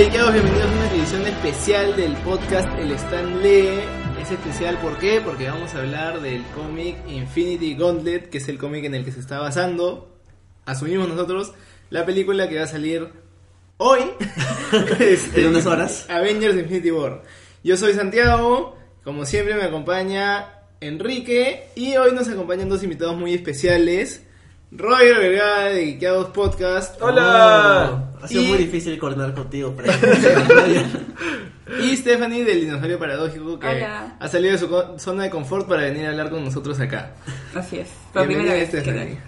dedicados, bienvenidos a una edición especial del podcast El Stan Lee. Es especial ¿por qué? Porque vamos a hablar del cómic Infinity Gauntlet, que es el cómic en el que se está basando, asumimos nosotros, la película que va a salir hoy, este, en unas horas, Avengers Infinity War. Yo soy Santiago, como siempre me acompaña Enrique y hoy nos acompañan dos invitados muy especiales. Roger Vergara de Geekeados Podcast. ¡Hola! Ha sido muy difícil coordinar contigo. Pero... y Stephanie del Dinosaurio Paradójico que Hola. ha salido de su zona de confort para venir a hablar con nosotros acá. Así es. Por Bienvenida, primera vez. Stephanie.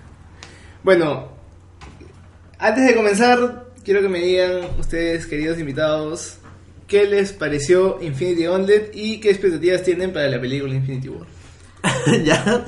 Bueno, antes de comenzar, quiero que me digan ustedes, queridos invitados, qué les pareció Infinity Gauntlet y qué expectativas tienen para la película Infinity War. ya.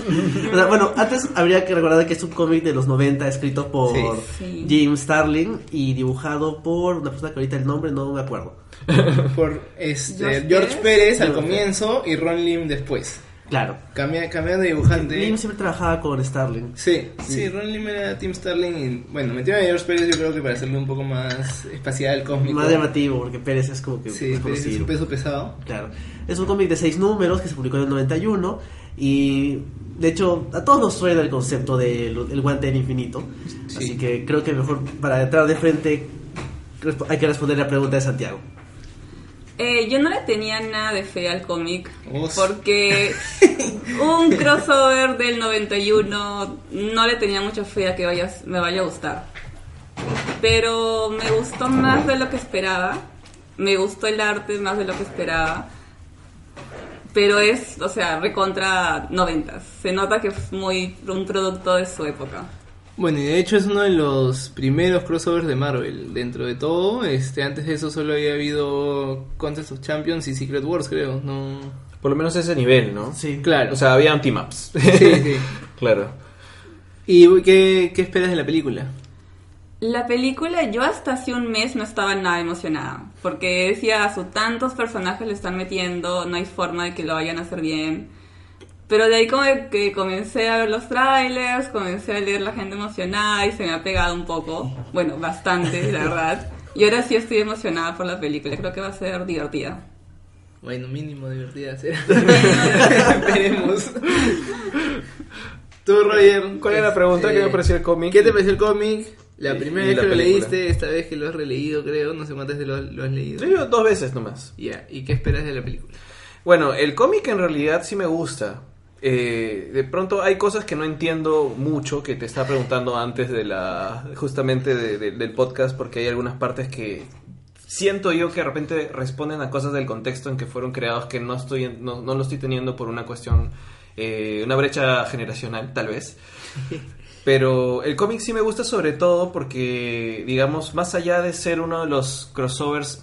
O sea, bueno, antes habría que recordar que es un cómic de los 90 escrito por Sí. Sí. Jim Starlin y dibujado por una persona que ahorita el nombre no me acuerdo. Por este, George George Pérez. Pérez al George comienzo y Ron Lim después. Claro. Cambia- cambiando de dibujante. Jim siempre trabajaba con Starlin. Sí, sí, Ron Lim era Tim Starling y bueno, metieron a George Pérez yo creo que para hacerlo un poco más espacial, cósmico. Más llamativo, porque Pérez es como que Sí, Pérez es un peso pesado. Claro. Es un cómic de seis números que se publicó en el 91 y de hecho a todos nos suena el concepto del el guante del infinito. Sí. Así que creo que mejor para entrar de frente hay que responder la pregunta de Santiago. Eh, yo no le tenía nada de fe al cómic porque un crossover del 91 no le tenía mucha fe a que vaya, me vaya a gustar. Pero me gustó más de lo que esperaba. Me gustó el arte más de lo que esperaba. Pero es, o sea, recontra noventas. Se nota que es muy un producto de su época. Bueno, y de hecho es uno de los primeros crossovers de Marvel. Dentro de todo, este, antes de eso solo había habido Contest of Champions y Secret Wars, creo. No. Por lo menos ese nivel, ¿no? Sí. Claro. O sea, había team-ups. Sí, sí. claro. ¿Y qué, qué esperas de la película? La película, yo hasta hace un mes no estaba nada emocionada, porque decía, a su tantos personajes le están metiendo, no hay forma de que lo vayan a hacer bien. Pero de ahí como que comencé a ver los trailers, comencé a leer la gente emocionada y se me ha pegado un poco, bueno, bastante, la verdad. Y ahora sí estoy emocionada por la película, creo que va a ser divertida. Bueno, mínimo divertida será. Esperemos. Tú, Roger. ¿Cuál era la pregunta? este, ¿Qué me pareció el cómic? ¿Qué te pareció el cómic? La primera vez la que lo película. leíste, esta vez que lo has releído, creo. No sé cuántas veces lo, lo has leído. Lo dos veces nomás. Ya, ¿y qué esperas de la película? Bueno, el cómic en realidad sí me gusta. Eh, de pronto hay cosas que no entiendo mucho que te estaba preguntando antes de la justamente de- de- del podcast porque hay algunas partes que siento yo que de repente responden a cosas del contexto en que fueron creados que no estoy no, no lo estoy teniendo por una cuestión eh, una brecha generacional tal vez pero el cómic sí me gusta sobre todo porque, digamos, más allá de ser uno de los crossovers,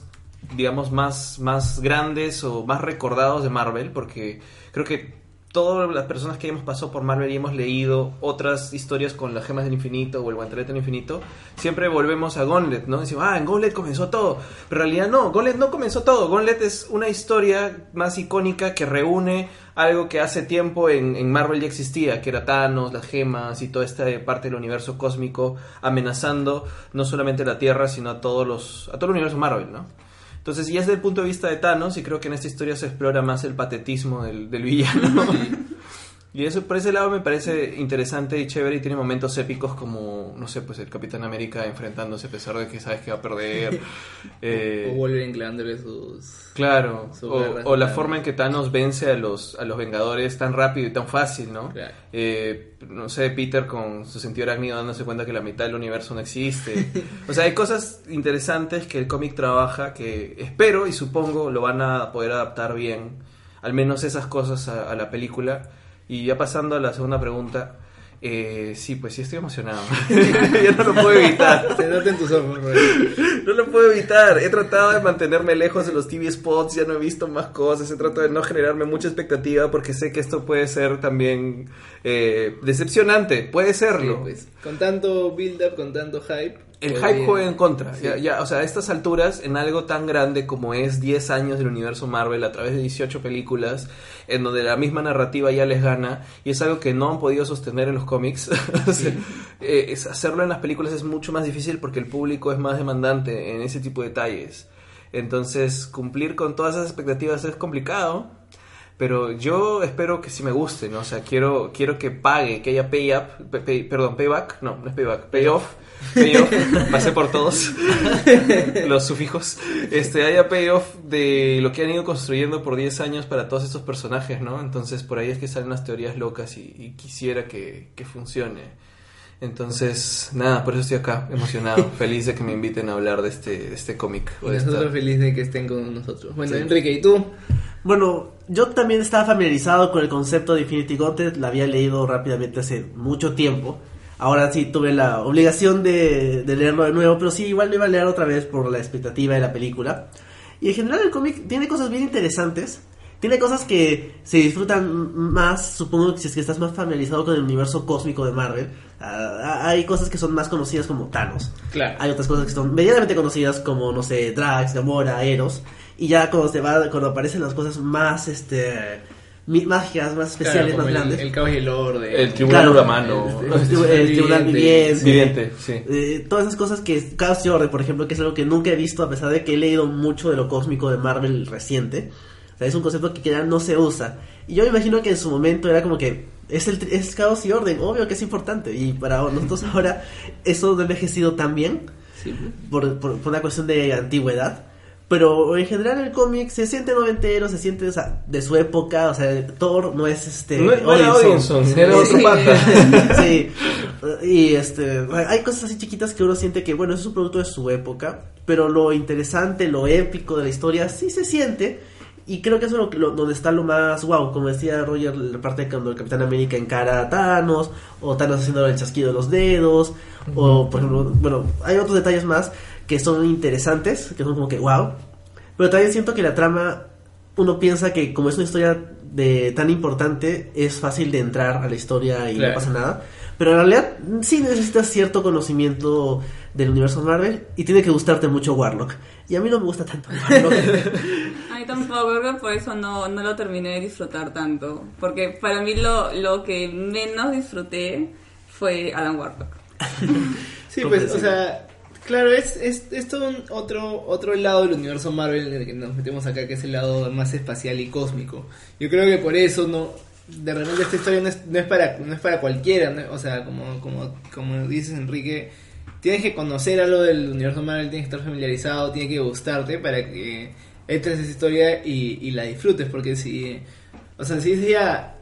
digamos, más, más grandes o más recordados de Marvel, porque creo que todas las personas que hemos pasado por Marvel y hemos leído otras historias con las gemas del infinito o el guantelete del infinito, siempre volvemos a Gauntlet, ¿no? Decimos, ah, en Gauntlet comenzó todo. Pero en realidad no, Gauntlet no comenzó todo. Gauntlet es una historia más icónica que reúne algo que hace tiempo en, en Marvel ya existía, que era Thanos, las gemas y toda esta parte del universo cósmico amenazando no solamente la Tierra, sino a todos los a todo el universo Marvel, ¿no? Entonces, y es desde el punto de vista de Thanos, y creo que en esta historia se explora más el patetismo del, del villano. Y eso por ese lado me parece interesante y chévere y tiene momentos épicos como, no sé, pues el Capitán América enfrentándose a pesar de que sabes que va a perder. Eh, o Wolverine clavándole sus... Claro, Su o, o la forma en que Thanos vence a los, a los Vengadores tan rápido y tan fácil, ¿no? Claro. Eh, no sé, Peter con su sentido arácnido dándose cuenta que la mitad del universo no existe. O sea, hay cosas interesantes que el cómic trabaja que espero y supongo lo van a poder adaptar bien, al menos esas cosas a, a la película. Y ya pasando a la segunda pregunta, eh, sí, pues sí estoy emocionado. ya no lo puedo evitar. Se nota en tus ojos. No lo puedo evitar. He tratado de mantenerme lejos de los TV spots, ya no he visto más cosas. He tratado de no generarme mucha expectativa porque sé que esto puede ser también eh, decepcionante. Puede Sí, serlo. pues, con tanto build-up, con tanto hype. El hype juega en contra. Sí. Ya, ya, o sea, a estas alturas, en algo tan grande como es 10 años del universo Marvel a través de 18 películas, en donde la misma narrativa ya les gana, y es algo que no han podido sostener en los cómics, o sea, eh, es- hacerlo en las películas es mucho más difícil porque el público es más demandante en ese tipo de detalles. Entonces, cumplir con todas esas expectativas es complicado. Pero yo espero que sí me guste, ¿no? O sea, quiero, quiero que pague, que haya pay up, pay- pay- perdón, payback, no, no es payback, payoff, payoff, pasé por todos los sufijos, este, haya payoff de lo que han ido construyendo por 10 años para todos estos personajes, ¿no? Entonces por ahí es que salen las teorías locas y, y quisiera que, que funcione. Entonces, nada, por eso estoy acá, emocionado, feliz de que me inviten a hablar de este, de este cómic. Y de esta- nosotros felices de que estén con nosotros. Bueno, Sí. Enrique, ¿y tú? Bueno, yo también estaba familiarizado con el concepto de Infinity Gauntlet, la había leído rápidamente hace mucho tiempo. Ahora sí tuve la obligación de, de leerlo de nuevo, pero sí, igual lo iba a leer otra vez por la expectativa de la película. Y en general el cómic tiene cosas bien interesantes. Tiene cosas que se disfrutan más, supongo que si es que estás más familiarizado con el universo cósmico de Marvel. Ah, hay cosas que son más conocidas como Thanos. Claro. Hay otras cosas que son medianamente conocidas como, no sé, Drax, Gamora, Eros. Y ya cuando se va, cuando aparecen las cosas más, este, mágicas, más especiales, Claro, más el- grandes. El, caos y el orden. El tribunal Claro. Uramano. El, tribu- el tribunal viviente. Viviente, sí. Eh, todas esas cosas que Chaos y Orden, por ejemplo, que es algo que nunca he visto a pesar de que he leído mucho de lo cósmico de Marvel reciente. O sea, es un concepto que ya no se usa. Y yo me imagino que en su momento era como que es el es caos y orden, obvio que es importante. Y para nosotros ahora eso no ha envejecido tan bien Sí. por, por, por una cuestión de antigüedad. Pero en general el cómic se siente noventero, se siente o sea, de su época, o sea, Thor no es este... No, no era Odinson. Era otro Sí. pata. sí. Y este, hay cosas así chiquitas que uno siente que, bueno, es un producto de su época, pero lo interesante, lo épico de la historia sí se siente. Y creo que eso es lo, lo- donde está lo más wow, como decía Roger, la parte de cuando el Capitán América encara a Thanos, o Thanos haciendo el chasquido de los dedos, o por ejemplo, bueno, hay otros detalles más que son interesantes, que son como que wow. Pero también siento que la trama, uno piensa que como es una historia de tan importante, es fácil de entrar a la historia y Claro. no pasa nada. Pero en realidad sí necesitas cierto conocimiento del universo Marvel y tiene que gustarte mucho Warlock. Y a mí no me gusta tanto Warlock. A mí tampoco, creo que por eso no, no lo terminé de disfrutar tanto. Porque para mí lo, lo que menos disfruté fue Alan Warlock. Sí, pues, o sea, claro, es, es, es todo un otro, otro lado del universo Marvel en el que nos metemos acá, que es el lado más espacial y cósmico. Yo creo que por eso no, de repente esta historia no es, no es para, no es para cualquiera, ¿no? o sea, como, como, como dices Enrique, tienes que conocer algo del universo Marvel, tienes que estar familiarizado, tiene que gustarte para que entres esa historia y, y la disfrutes, porque si, o sea, si decía,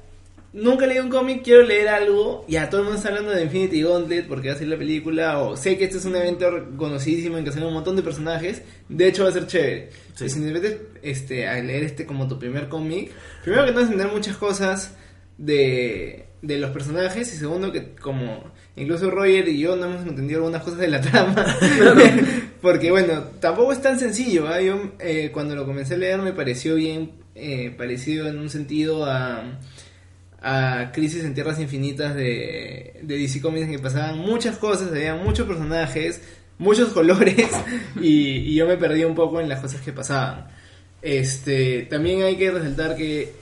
nunca leí un cómic, quiero leer algo, ya todo el mundo está hablando de Infinity Gauntlet porque va a salir la película, o sé que este es un evento conocidísimo en que salen un montón de personajes, de hecho va a ser chévere. Sí. Y si te metes este, a leer este como tu primer cómic, primero que no vas a entender muchas cosas de, de los personajes, y segundo que como incluso Roger y yo no hemos entendido algunas cosas de la trama, porque bueno, tampoco es tan sencillo, yo eh, cuando lo comencé a leer me pareció bien eh, parecido en un sentido a a Crisis en Tierras Infinitas de, de DC Comics en que pasaban muchas cosas, había muchos personajes, muchos colores y, yo me perdí un poco en las cosas que pasaban. Este, también hay que resaltar que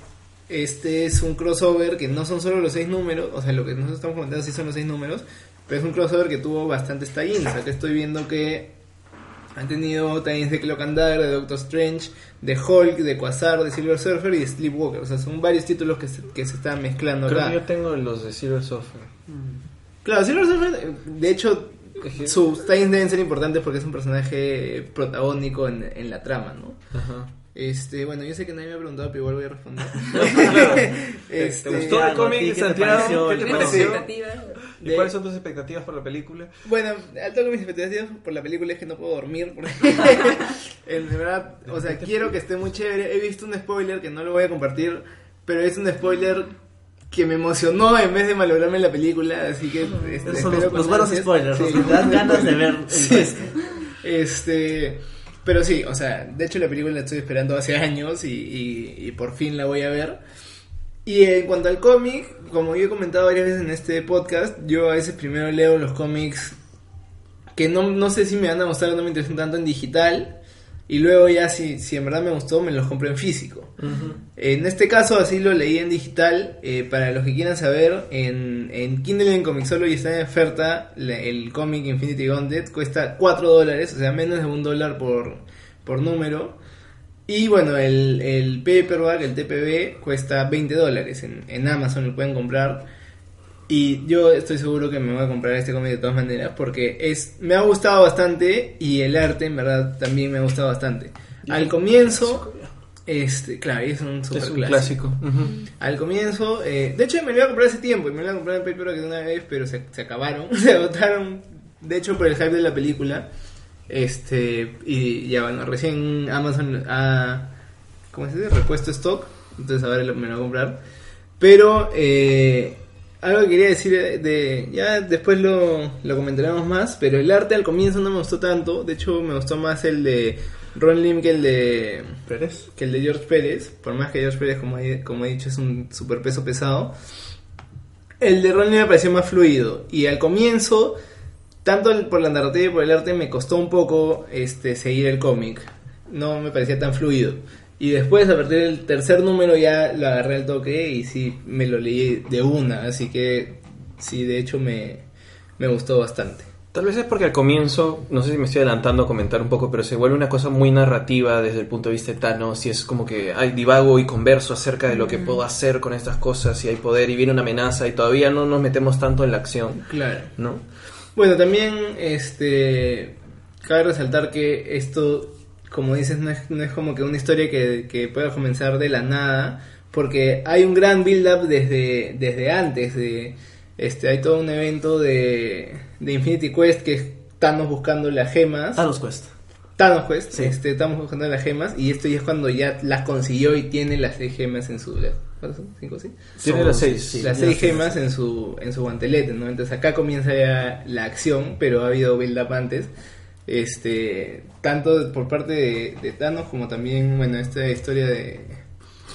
este es un crossover que no son solo los seis números, o sea, lo que nosotros estamos comentando sí son los seis números, pero es un crossover que tuvo bastantes tie-ins. Acá estoy viendo que han tenido tie-ins de Cloak and Dagger, de Doctor Strange, de Hulk, de Quasar, de Silver Surfer y de Sleepwalker. O sea, son varios títulos que se, que se están mezclando Creo acá. que yo tengo los de Silver Surfer. Claro, Silver Surfer, de hecho, sus tie-ins deben ser importantes porque es un personaje protagónico en, en la trama, ¿no? Ajá. Este, bueno, yo sé que nadie me ha preguntado, pero igual voy a responder. ¿Te Este, gustó el cómic, ¿qué te Santiago? pareció? ¿Qué te ¿Tienes pareció? ¿Y cuáles son tus expectativas por la película? Bueno, al toque mis expectativas por la película es que no puedo dormir. Porque en verdad, o sea, quiero que esté muy chévere. He visto un spoiler que no lo voy a compartir, pero es un spoiler que me emocionó en vez de malograrme la película. Así que este, Esos son espero los, buenos spoilers, Sí, los que te dan ganas de ver el Sí. Este, pero sí, o sea, de hecho la película la estoy esperando hace años y, por fin la voy a ver. Y en cuanto al cómic, como yo he comentado varias veces en este podcast, yo a veces primero leo los cómics que no, no sé si me van a gustar o no me interesan tanto en digital. Y luego ya si, si en verdad me gustó, me los compro en físico. En este caso así lo leí en digital. eh, para los que quieran saber, en, en Kindle y en Comixology está en oferta la- el cómic Infinity Gauntlet. Cuesta 4 dólares, o sea, menos de un dólar por, por número. Y bueno, el, el paperback, el TPB, cuesta 20 dólares. En, en Amazon lo pueden comprar. Y yo estoy seguro que me voy a comprar este cómic de todas maneras porque es me ha gustado bastante y el arte en verdad también me ha gustado bastante. Al comienzo, este, claro, es un super Es un clásico. Ujú. Al comienzo, eh, de hecho me lo iba a comprar hace tiempo y me lo iba a comprar en paperback de una vez, pero se, se acabaron, se agotaron, de hecho por el hype de la película. Este, y ya bueno, recién Amazon ha, ¿cómo se dice? Repuesto stock, entonces ahora lo- me lo voy a comprar. Pero, eh, algo que quería decir de, de- ya después lo, lo comentaremos más, pero el arte al comienzo no me gustó tanto, de hecho me gustó más el de Ron Lim que el de Pérez. que el de George Pérez, por más que George Pérez, como he, como he dicho, es un super peso pesado, el de Ron Lim me pareció más fluido. Y al comienzo, tanto el- por la narrativa y por el arte, me costó un poco este, seguir el cómic. No me parecía tan fluido. Y después, a partir del tercer número, ya lo agarré al toque y sí, me lo leí de una. Así que sí, de hecho, me, me gustó bastante. Tal vez es porque al comienzo, no sé si me estoy adelantando a comentar un poco, pero se vuelve una cosa muy narrativa desde el punto de vista de Thanos y es como que hay divago y converso acerca de lo que puedo hacer con estas cosas y hay poder y viene una amenaza y todavía no nos metemos tanto en la acción, Claro. ¿no? Bueno, también este cabe resaltar que esto, como dices, no es, no es como que una historia que, que pueda comenzar de la nada, porque hay un gran build-up desde, desde antes. De, este, hay todo un evento de, de Infinity Quest que es Thanos buscando las gemas. Thanos Quest. Thanos Quest, Sí. este, estamos buscando las gemas y esto ya es cuando ya las consiguió y tiene las seis gemas en su... ¿Cinco, sí? Tiene las seis. sí, las seis gemas en su, en su guantelete, ¿no? Entonces acá comienza ya la acción, pero ha habido build up antes. Este, tanto por parte de, de Thanos como también, bueno, esta historia de,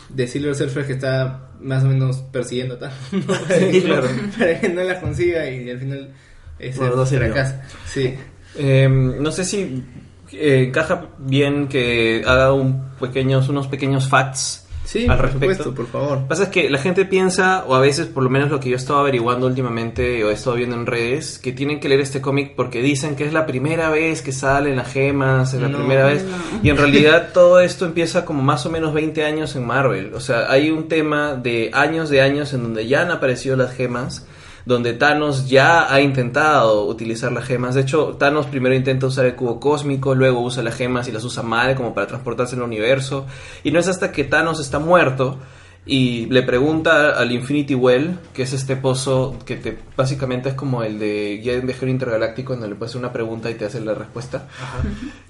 de Silver Surfer que está más o menos persiguiendo a Thanos, ¿no? para, que no- claro. para que no la consiga y al final ese Bueno, fracasa. Sí. Eh, no sé si eh, encaja bien que haga un pequeños, unos pequeños facts Sí, al por respecto. supuesto, por favor. Lo que pasa es que la gente piensa, o a veces por lo menos lo que yo he estado averiguando últimamente o he estado viendo en redes, que tienen que leer este cómic porque dicen que es la primera vez que salen las gemas, es la No, primera vez. no. Y en realidad todo esto empieza como más o menos 20 años en Marvel. O sea, hay un tema de años de años en donde ya han aparecido las gemas. Donde Thanos ya ha intentado utilizar las gemas. De hecho, Thanos primero intenta usar el cubo cósmico, luego usa las gemas y las usa mal como para transportarse en el universo. Y no es hasta que Thanos está muerto y le pregunta al Infinity Well, que es este pozo que te básicamente es como el de Guía de un Viajero Intergaláctico, donde le puedes hacer una pregunta y te hace la respuesta.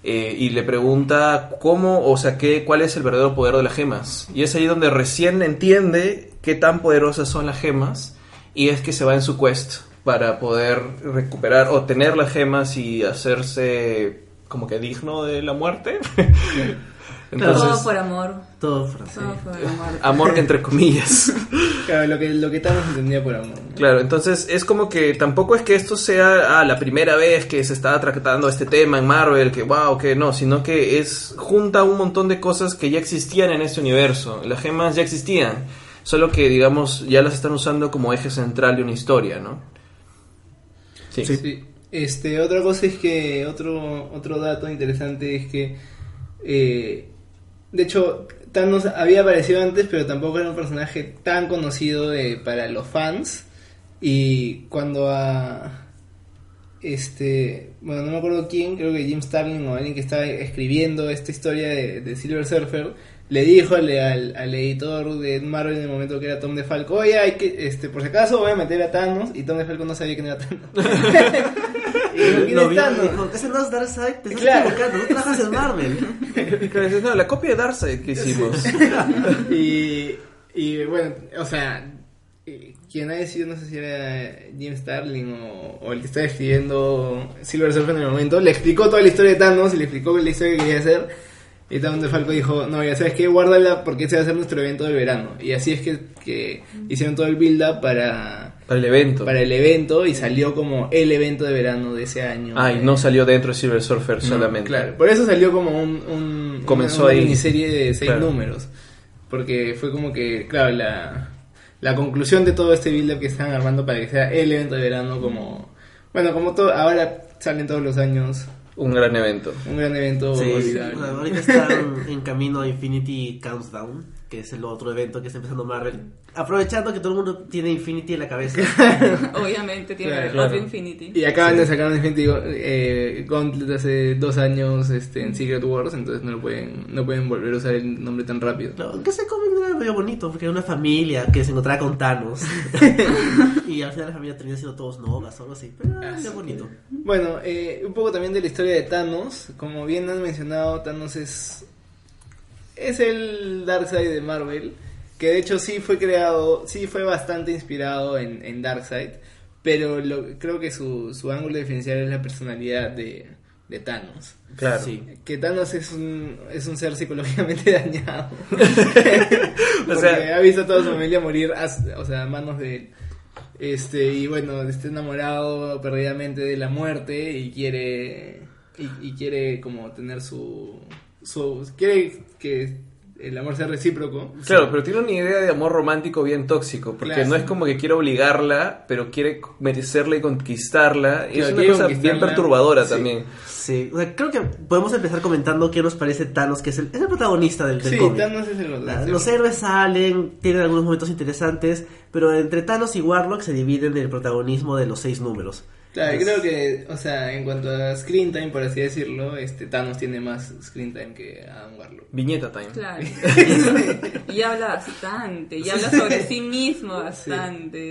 Eh, y le pregunta cómo, o sea, qué, cuál es el verdadero poder de las gemas. Y es ahí donde recién entiende qué tan poderosas son las gemas. Y es que se va en su quest para poder recuperar o tener las gemas y hacerse como que digno de la muerte. Todo Entonces, por amor. Todo. Todo por amor. amor entre comillas. Claro, lo que, lo que Thanos entendía por amor. Claro, entonces es como que tampoco es que esto sea ah, la primera vez que se está tratando este tema en Marvel, que wow, que no, sino que es junta un montón de cosas que ya existían en este universo. Las gemas ya existían, solo que digamos ya las están usando como eje central de una historia, ¿no? Sí. Sí. Este, otra cosa es que otro otro dato interesante es que eh, de hecho Thanos había aparecido antes, pero tampoco era un personaje tan conocido de- para los fans y cuando a este, bueno, no me acuerdo quién, creo que Jim Starlin o alguien que estaba escribiendo esta historia de, de Silver Surfer, le dijo al, al, al editor de Marvel en el momento que era Tom DeFalco, oye, hay que, este, por si acaso voy a meter a Thanos, y Tom DeFalco no sabía quién era Thanos. y dijo, ¿quién Lo es Thanos? dijo, ese no es Darkseid, te estás Claro. equivocando, no trabajas en Marvel. Claro, no, la copia de Darkseid que hicimos. y, y bueno, o sea, eh, quien ha decidido, no sé si era Jim Starlin o, o el que estaba escribiendo Silver Surfer en el momento, le explicó toda la historia de Thanos y le explicó la historia que quería hacer. Y Tom DeFalco dijo, no, ya sabes que guárdala porque ese va a ser nuestro evento de verano. Y así es que, que hicieron todo el build-up para, Para el evento. para el evento y salió como el evento de verano de ese año. Ah, y no salió dentro de Silver Surfer No, solamente. Claro, por eso salió como un, un- Comenzó una, una ahí. miniserie de seis Claro. números. Porque fue como que, claro, la, la conclusión de todo este build-up que estaban armando para que sea el evento de verano como... Bueno, como todo, ahora salen todos los años Un gran evento. Un gran evento Sí, ahorita están en camino a Infinity Countdown, que es el otro evento que está empezando Marvel. Aprovechando que todo el mundo tiene Infinity en la cabeza. Obviamente tiene Claro, otro claro. Infinity. Y acaban de sacar un Infinity eh, Gauntlet hace dos años este, en Secret Wars, entonces no lo pueden, no pueden volver a usar el nombre tan rápido. Claro, Aunque ese cómic era medio bonito, porque era una familia que se encontraba con Thanos. y al final la familia termina siendo todos novas o algo así. Pero era Ah, bonito. Bueno, eh, un poco también de la historia de Thanos. Como bien han mencionado, Thanos es, es el Darkseid de Marvel. Que de hecho sí fue creado, sí fue bastante inspirado en, en Darkseid. Pero lo, creo que su, su ángulo diferencial es la personalidad de, de Thanos. Claro. Sí. Que Thanos es un, es un ser psicológicamente dañado. Porque sea- ha visto a toda su familia morir a, o sea, a manos de él. Este, y bueno, está enamorado perdidamente de la muerte y quiere y, y quiere como tener su, su quiere que el amor sea recíproco. Claro, pero tiene una idea de amor romántico bien tóxico, porque Claro. no es como que quiere obligarla, pero quiere merecerla y conquistarla. Y Claro, es una cosa bien perturbadora Sí. también. Sí, o sea, creo que podemos empezar comentando qué nos parece Thanos, que es el, es el protagonista del, del Sí, cómic. Thanos es el La- Los héroes salen, tienen algunos momentos interesantes, pero entre Thanos y Warlock se dividen el protagonismo de los seis números. Claro, Es- creo que, o sea, en cuanto a screen time, por así decirlo, este Thanos tiene más screen time que Adam Warlock. Viñeta time. Claro. y habla bastante, y habla sobre sí mismo bastante.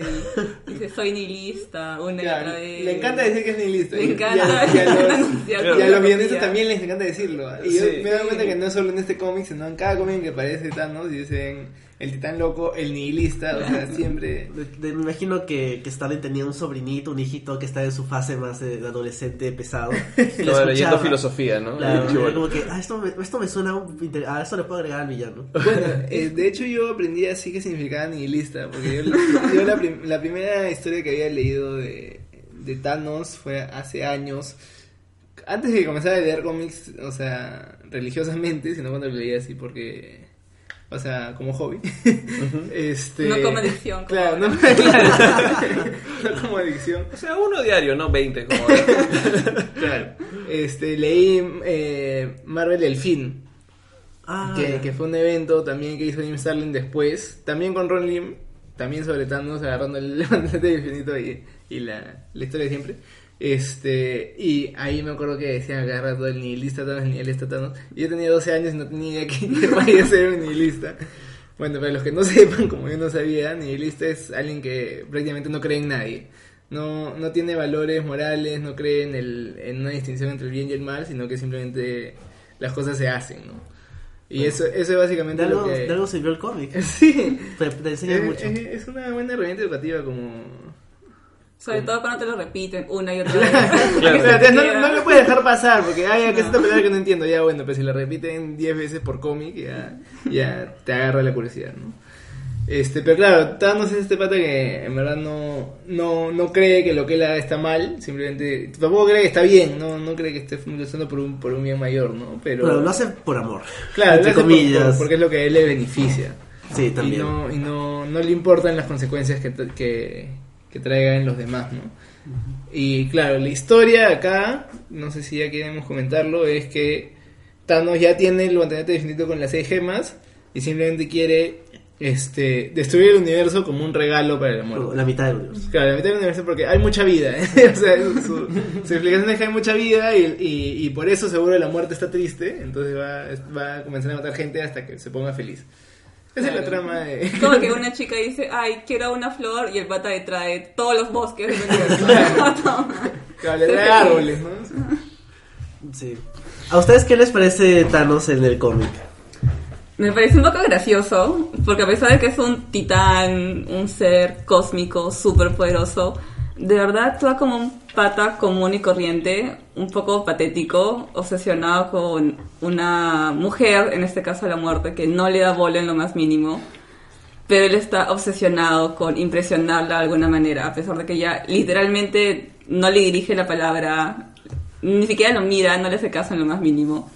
y Dice, soy nihilista, una y Claro, otra vez. le encanta decir que es nihilista. Le encanta. Y a, y a los, Claro. y a los guionistas también les encanta decirlo. Y yo Sí. me he dado cuenta que no solo en este cómic, sino en cada cómic que aparece Thanos y dicen el titán loco, el nihilista, o sea, siempre... De- de- me imagino que, que Stalin tenía un sobrinito, un hijito que está en su fase más de, de adolescente pesado. Estaba leyendo filosofía, ¿no? Claro, chibolo. como que, ah, esto me, esto me suena, un inter- ah, esto le puedo agregar al villano. Bueno, eh, de hecho yo aprendí así que significaba nihilista, porque yo, la- yo la, prim- la primera historia que había leído de, de Thanos fue hace años, antes de que comenzara a leer cómics, o sea, religiosamente, sino cuando lo leía así porque... O sea, como hobby. este, No como adicción, como Claro, no, ahora. claro, no como adicción. O sea, uno diario, no 20 como. Claro. Este, leí eh, Marvel El Fin, Ah, que, fue un evento también que hizo Jim Starlin después, también con Ron Lim, también sobre Thanos agarrando el levantante infinito y, y la, la historia de siempre. Este, y ahí me acuerdo que decían agarra todo el nihilista Thanos, el nihilista Thanos. Y yo tenía 12 años y no tenía que, vaya a ser un nihilista. Bueno, para los que no sepan, como yo no sabía, nihilista es alguien que prácticamente no cree en nadie. No, no tiene valores morales, no cree en, el, en una distinción entre el bien y el mal, sino que simplemente las cosas se hacen, ¿no? Y eso, eso es básicamente de, lo algo, que... de algo sirvió el cómic. Sí, Te, te enseña es, mucho. es- es una buena herramienta educativa como... Sobre todo cuando te lo repiten una y otra vez. Claro. O sea, no, no lo puedes dejar pasar porque, ay, ¿qué es esta palabra que no entiendo? Ya, bueno, pero si la repiten 10 veces por cómic, ya, ya te agarra la curiosidad, ¿no? Este, pero claro, Thanos es este pata que en verdad no, no, no cree que lo que él haga está mal, simplemente, tampoco cree que está bien, no, no cree que esté luchando por un, por un bien mayor, ¿no? Pero, Pero lo hace por amor. claro, entre lo hace por- comillas. por- porque es lo que a él le beneficia. Sí, Y también. no, y no, no le importan las consecuencias que, que, que traigan los demás, ¿no? Y claro, la historia acá, no sé si ya queremos comentarlo, es que Thanos ya tiene el guantelete infinito con las seis gemas y simplemente quiere este destruir el universo como un regalo para el amor. La mitad del universo. Claro, la mitad del universo porque hay mucha vida. ¿eh? o sea, su, su explicación es que hay mucha vida y, y, y por eso seguro la muerte está triste. Entonces va, va a comenzar a matar gente hasta que se ponga feliz. Esa es la trama de... Como que una chica dice, ay, quiero una flor, y el pata le trae todos los bosques del universo. Toma. Claro, le trae árboles, ¿no? Sí. ¿A ustedes qué les parece Thanos en el cómic? Me parece un poco gracioso, porque a pesar de que es un titán, un ser cósmico súper poderoso, de verdad actúa como un pata común y corriente, un poco patético, obsesionado con una mujer, en este caso la muerte, que no le da bola en lo más mínimo. Pero él está obsesionado con impresionarla de alguna manera, a pesar de que ella literalmente no le dirige la palabra, ni siquiera lo mira, no le hace caso en lo más mínimo.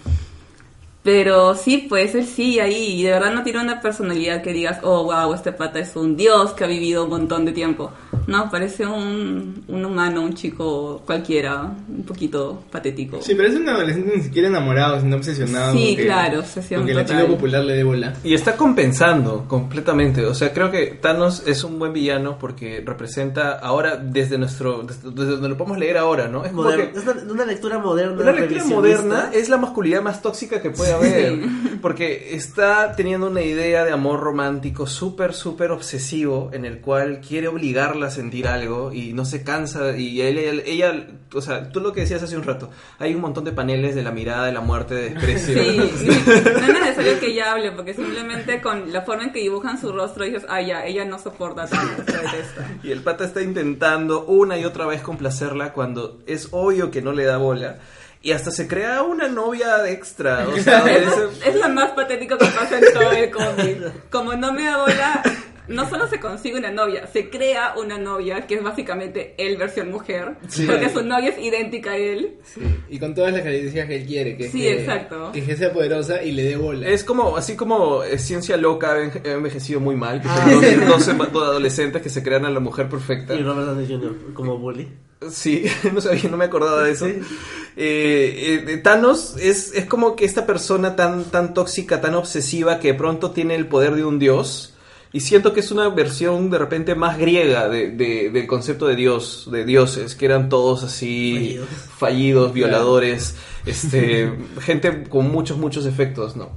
Pero sí, pues él sí ahí, y de verdad no tiene una personalidad que digas, oh, wow, este pata es un dios que ha vivido un montón de tiempo. No, parece un, un humano, un chico cualquiera, un poquito patético. Sí, pero es un adolescente ni siquiera enamorado, sino obsesionado. Sí, claro, obsesión con que la total. chica popular le dé bola. Y está compensando completamente. O sea, creo que Thanos es un buen villano porque representa ahora desde nuestro. desde, desde donde lo podemos leer ahora, ¿no? Es que- Es una, una lectura moderna. Una lectura moderna es la masculinidad más tóxica que puede haber. Porque está teniendo una idea de amor romántico súper, súper obsesivo, en el cual quiere obligarla a sentir algo y no se cansa. Y ella, ella, ella- o sea, tú lo que decías hace un rato, hay un montón de paneles de la mirada, de la muerte, de desprecio. Sí, no es necesario que ella hable, porque simplemente con la forma en que dibujan su rostro dices, ah, ya, ella no soporta tanto, se detesta. Y el pata está intentando una y otra vez complacerla cuando es obvio que no le da bola. Y hasta se crea una novia extra. O sea, donde Eso dice- es lo más patético que pasa en todo el cómic. Como no me da bola, no solo se consigue una novia, se crea una novia que es básicamente él versión mujer, Sí. porque su novia es idéntica a él. Sí, y con todas las características que él quiere. Que es Sí, que- exacto. Que, que sea poderosa y le dé bola. Es como, así como eh, Ciencia Loca ha enve- ha envejecido muy mal, que Ah. son dos, dos dos adolescentes que se crean a la mujer perfecta. Y Robert Downey Jr. como bully. Sí, no sabía, no me acordaba de eso. Sí. Eh, eh, Thanos es, es como que esta persona tan, tan tóxica, tan obsesiva, que de pronto tiene el poder de un dios. Y siento que es una versión de repente más griega de, de- del concepto de dios, de dioses, que eran todos así Fallidos. fallidos, violadores, este, gente con muchos, muchos efectos, ¿no?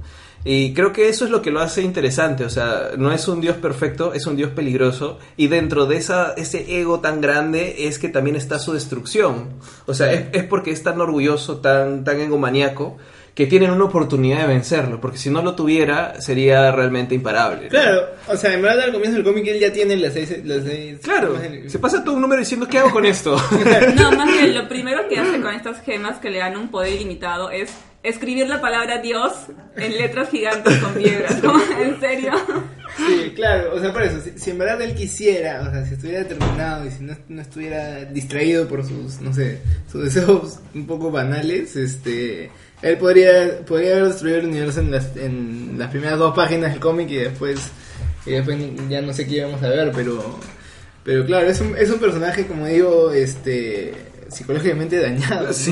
Y creo que eso es lo que lo hace interesante, o sea, no es un dios perfecto, es un dios peligroso, y dentro de esa, ese ego tan grande es que también está su destrucción. O sea, es, es porque es tan orgulloso, tan, tan egomaniaco, que tienen una oportunidad de vencerlo, porque si no lo tuviera sería realmente imparable. ¿no? Claro, o sea, en verdad al comienzo del cómic él ya tiene las seis... Las seis Claro, se pasa todo un número diciendo, ¿qué hago con esto? No, más bien, lo primero que hace con estas gemas que le dan un poder ilimitado es escribir la palabra Dios en letras gigantes con piedras. Como, ¿En serio? Sí, claro, o sea, por eso, si, si en verdad él quisiera, o sea, si estuviera determinado y si no, no estuviera distraído por sus, no sé, sus deseos un poco banales, este, él podría, podría haber destruido el universo en las, en las primeras dos páginas del cómic y después, y después ya no sé qué íbamos a ver, pero, pero claro, es un, es un personaje, como digo, este, psicológicamente dañado. ¿no? Sí.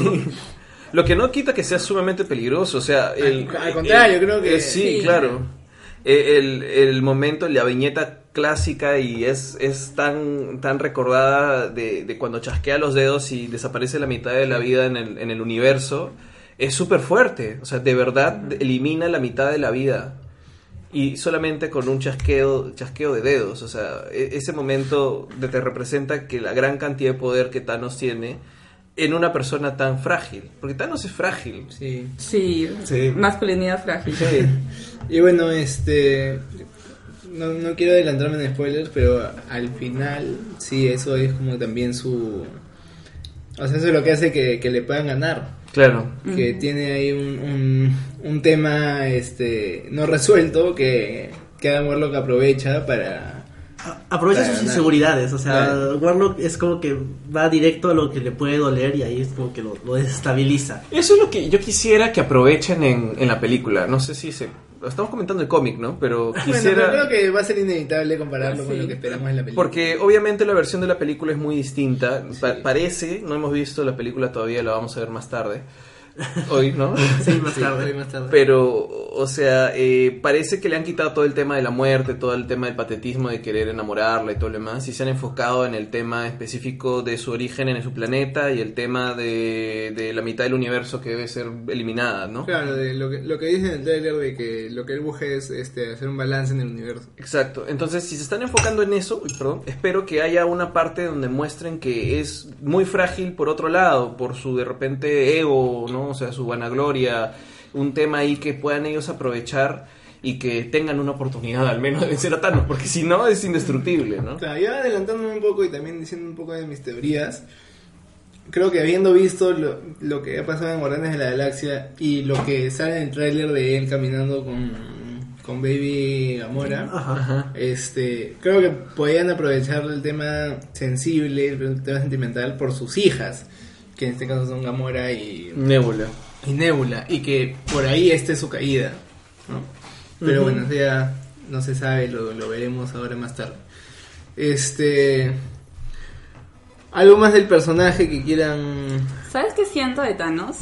Lo que no quita que sea sumamente peligroso, o sea... El, Al contrario, el- creo que- eh, sí, Sí. claro. Eh, El, el momento, la viñeta clásica y es, es tan, tan recordada de, de cuando chasquea los dedos y desaparece la mitad de la vida en el, en el universo, es súper fuerte. O sea, de verdad elimina la mitad de la vida. Y solamente con un chasqueo, chasqueo de dedos. O sea, e- ese momento de- te representa que la gran cantidad de poder que Thanos tiene en una persona tan frágil. Porque Thanos es frágil. Sí. Sí, Sí. masculinidad frágil. Y bueno, este. No, no quiero adelantarme en spoilers, pero al final, sí, eso es como también su. O sea, eso es lo que hace que, que le puedan ganar. Claro. Que tiene ahí un, un, un tema este no resuelto que, que Adam Warlock aprovecha para. A- Aprovecha Para sus ganar. inseguridades, o sea, Claro. Warlock es como que va directo a lo que le puede doler y ahí es como que lo, lo desestabiliza. Eso es lo que yo quisiera que aprovechen en, en la película. No sé si se... Estamos comentando el cómic, ¿no? Pero Bueno, quisiera... pero creo que va a ser inevitable compararlo con lo que esperamos en la película. Porque obviamente la versión de la película es muy distinta. Pa- parece, no hemos visto la película todavía, la vamos a ver más tarde. Hoy, ¿no? Sí, más Sí, tarde. hoy más tarde. Pero, o sea, eh, parece que le han quitado todo el tema de la muerte, todo el tema del patetismo de querer enamorarla y todo lo demás, y se han enfocado en el tema específico de su origen en su planeta y el tema de, de la mitad del universo que debe ser eliminada, ¿no? Claro, de lo que, lo que dice en el trailer de que lo que él busca es este, hacer un balance en el universo. Exacto. Entonces, si se están enfocando en eso, uy, perdón, espero que haya una parte donde muestren que es muy frágil por otro lado, por su de repente ego, ¿no? O sea, su vanagloria, un tema ahí que puedan ellos aprovechar y que tengan una oportunidad al menos de vencer a Thanos, porque si no es indestructible, ¿no? Claro, yo adelantándome un poco y también diciendo un poco de mis teorías, creo que habiendo visto lo, lo que ha pasado en Guardianes de la Galaxia y lo que sale en el tráiler de él caminando con, con Baby Gamora, Ajá. este, creo que podían aprovechar el tema sensible, el tema sentimental por sus hijas, que en este caso son Gamora y, Nebula. y Nebula, y que por ahí esté su caída, ¿no? Pero bueno, ya no se sabe, lo, lo veremos ahora más tarde. Este, ¿Algo más del personaje que quieran...? ¿Sabes qué siento de Thanos?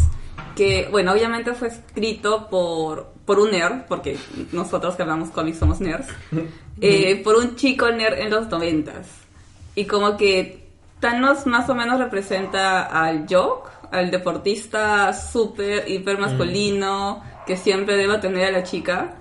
Que, bueno, obviamente fue escrito por, por un nerd, porque nosotros que hablamos cómics somos nerds, eh, por un chico nerd en los noventas. Y como que Thanos más o menos representa al Jock, al deportista súper, hiper masculino, que siempre debe tener a la chica.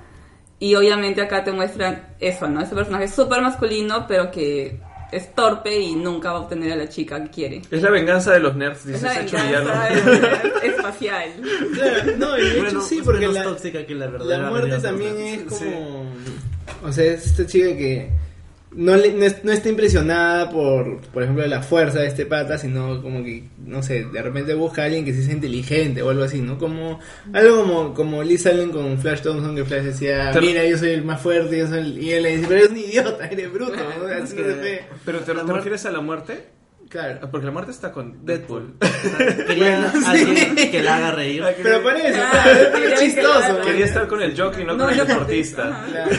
Y obviamente acá te muestran eso, ¿no? Ese personaje súper masculino, pero que es torpe y nunca va a obtener a la chica que quiere. Es la venganza de los nerds, Es dice la Sacho venganza Villano. espacial. Claro, no, y de hecho Bueno, sí, porque la, tóxica que la verdadera la muerte también es como... Sí. O sea, es esta chica que no, le- no, no está impresionada por, por ejemplo, la fuerza de este pata, sino como que, no sé, de repente busca a alguien que sí sea inteligente o algo así, ¿no? Como algo como, como Liz Allen con Flash Thompson, que Flash decía, mira, yo soy el más fuerte, yo soy el... Y él le dice, pero eres un idiota, eres bruto, ¿no? Así que-. Pero ¿te, te refieres a la muerte? Claro. Porque la muerte está con Deadpool. Quería Bueno, alguien que la haga reír. Pero parece, Ah, claro, quería es que chistoso. ¿no? Quería estar con el jockey, no, No, con el deportista. Claro.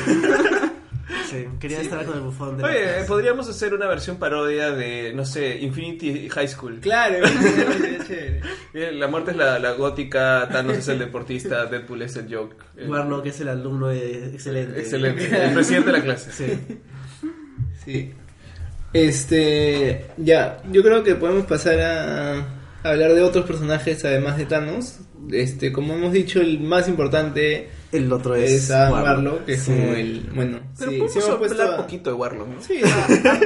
Quería estar con el bufón de la Oye, clase. podríamos hacer una versión parodia de, no sé, Infinity High School. Claro, La muerte es la, la gótica, Thanos es el deportista, Deadpool es el joke. El- Warlock es el alumno eh, excelente. Excelente, el presidente de la clase. Sí. Sí. Este, ya, yo creo que podemos pasar a, a hablar de otros personajes además de Thanos. Este, como hemos dicho, el más importante El otro es, es Adam Warlock. Warlock, que es Sí. como el, bueno, Pero sí, podemos sí puesto a- poquito de Warlock, ¿no? Sí, O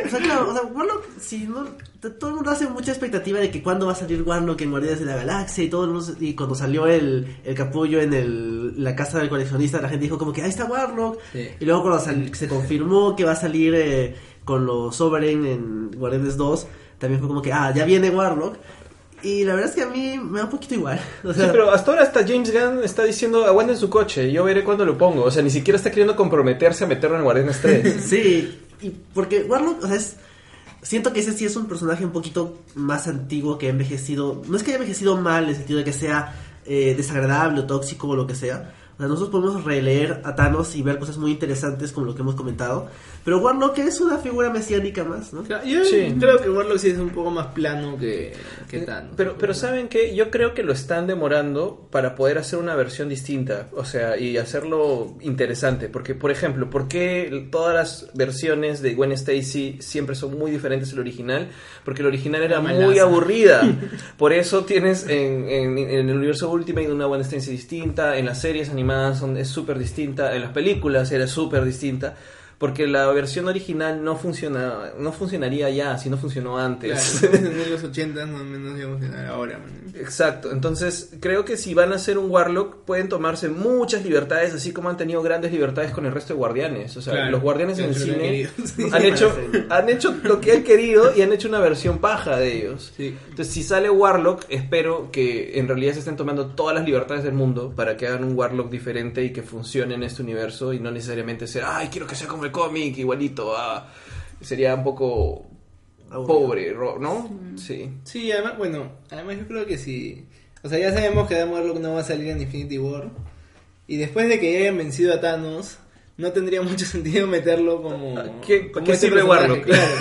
sea, claro, o sea, Warlock, si no, todo el mundo hace mucha expectativa de que cuándo va a salir Warlock en Guardianes de la Galaxia y todo el mundo, y cuando salió el, el capullo en el, la casa del coleccionista, la gente dijo como que ahí está Warlock, Sí. y luego cuando sal- se confirmó que va a salir eh, con los Sovereign en Guardianes 2, también fue como que, ah, ya viene Warlock, y la verdad es que a mí me da un poquito igual, o Sí, pero hasta ahora hasta James Gunn está diciendo aguanten su coche, yo veré cuándo lo pongo. O sea, ni siquiera está queriendo comprometerse a meterlo en Guardianes 3. Sí, y porque Warlock, o sea, es. Siento que ese sí es un personaje un poquito más antiguo que ha envejecido. No es que haya envejecido mal en el sentido de que sea eh, desagradable o tóxico o lo que sea. O sea, nosotros podemos releer a Thanos y ver cosas muy interesantes como lo que hemos comentado. Pero Warlock es una figura mesiánica más, ¿no? Yo Sí. creo que Warlock sí es un poco más plano que, que Thanos. Pero, pero ¿saben qué? Yo creo que lo están demorando para poder hacer una versión distinta, o sea, y hacerlo interesante. Porque, por ejemplo, ¿por qué todas las versiones de Gwen Stacy siempre son muy diferentes al original? Porque el original era muy aburrida. Por eso tienes en, en- en el universo Ultimate una Gwen Stacy distinta, en las series animadas son, es súper distinta, en las películas era súper distinta. Porque la versión original no funciona, no funcionaría ya si no funcionó antes. Claro, en los 80 no menos iba a funcionar ahora. man. Exacto, entonces creo que si van a hacer un Warlock pueden tomarse muchas libertades, así como han tenido grandes libertades con el resto de guardianes. O sea, Claro, los guardianes en el cine han, hecho, han hecho lo que han querido y han hecho una versión paja de ellos. Sí. Entonces, si sale Warlock, espero que en realidad se estén tomando todas las libertades del mundo para que hagan un Warlock diferente y que funcione en este universo y no necesariamente ser, ay, quiero que sea como el cómic, igualito. ah". Sería un poco pobre, ¿no? Sí. Sí, además, bueno, además yo creo que sí. O sea, ya sabemos que Warlock no va a salir en Infinity War. Y después de que ya hayan vencido a Thanos, no tendría mucho sentido meterlo como. ¿Qué- como qué este sirve Warlock? Claro.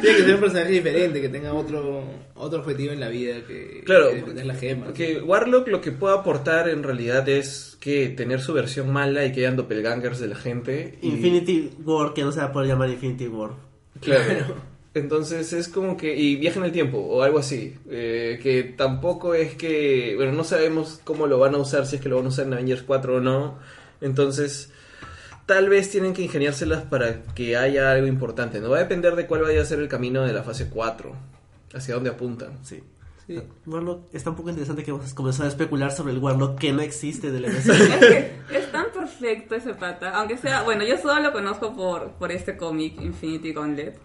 Tiene que ser un personaje diferente, que tenga otro otro objetivo en la vida que, Claro, que la gema. Porque Warlock lo que puede aportar en realidad es que tener su versión mala y que hayan doppelgangers de la gente. y- Infinity War, que no se va a poder llamar Infinity War. Claro. Entonces es como que. Y viaja en el tiempo o algo así. eh, que tampoco es que. Bueno, no sabemos cómo lo van a usar, si es que lo van a usar en Avengers 4 o no. Entonces. Tal vez tienen que ingeniárselas para que haya algo importante. No va a depender de cuál vaya a ser el camino de la fase 4. Hacia dónde apuntan. Sí. Sí. Warlock está un poco interesante que vamos a comenzar a especular sobre el Warlock que no existe del MCU. Es que es tan perfecto ese pata, aunque sea, bueno, yo solo lo conozco por, por este cómic Infinity Gauntlet.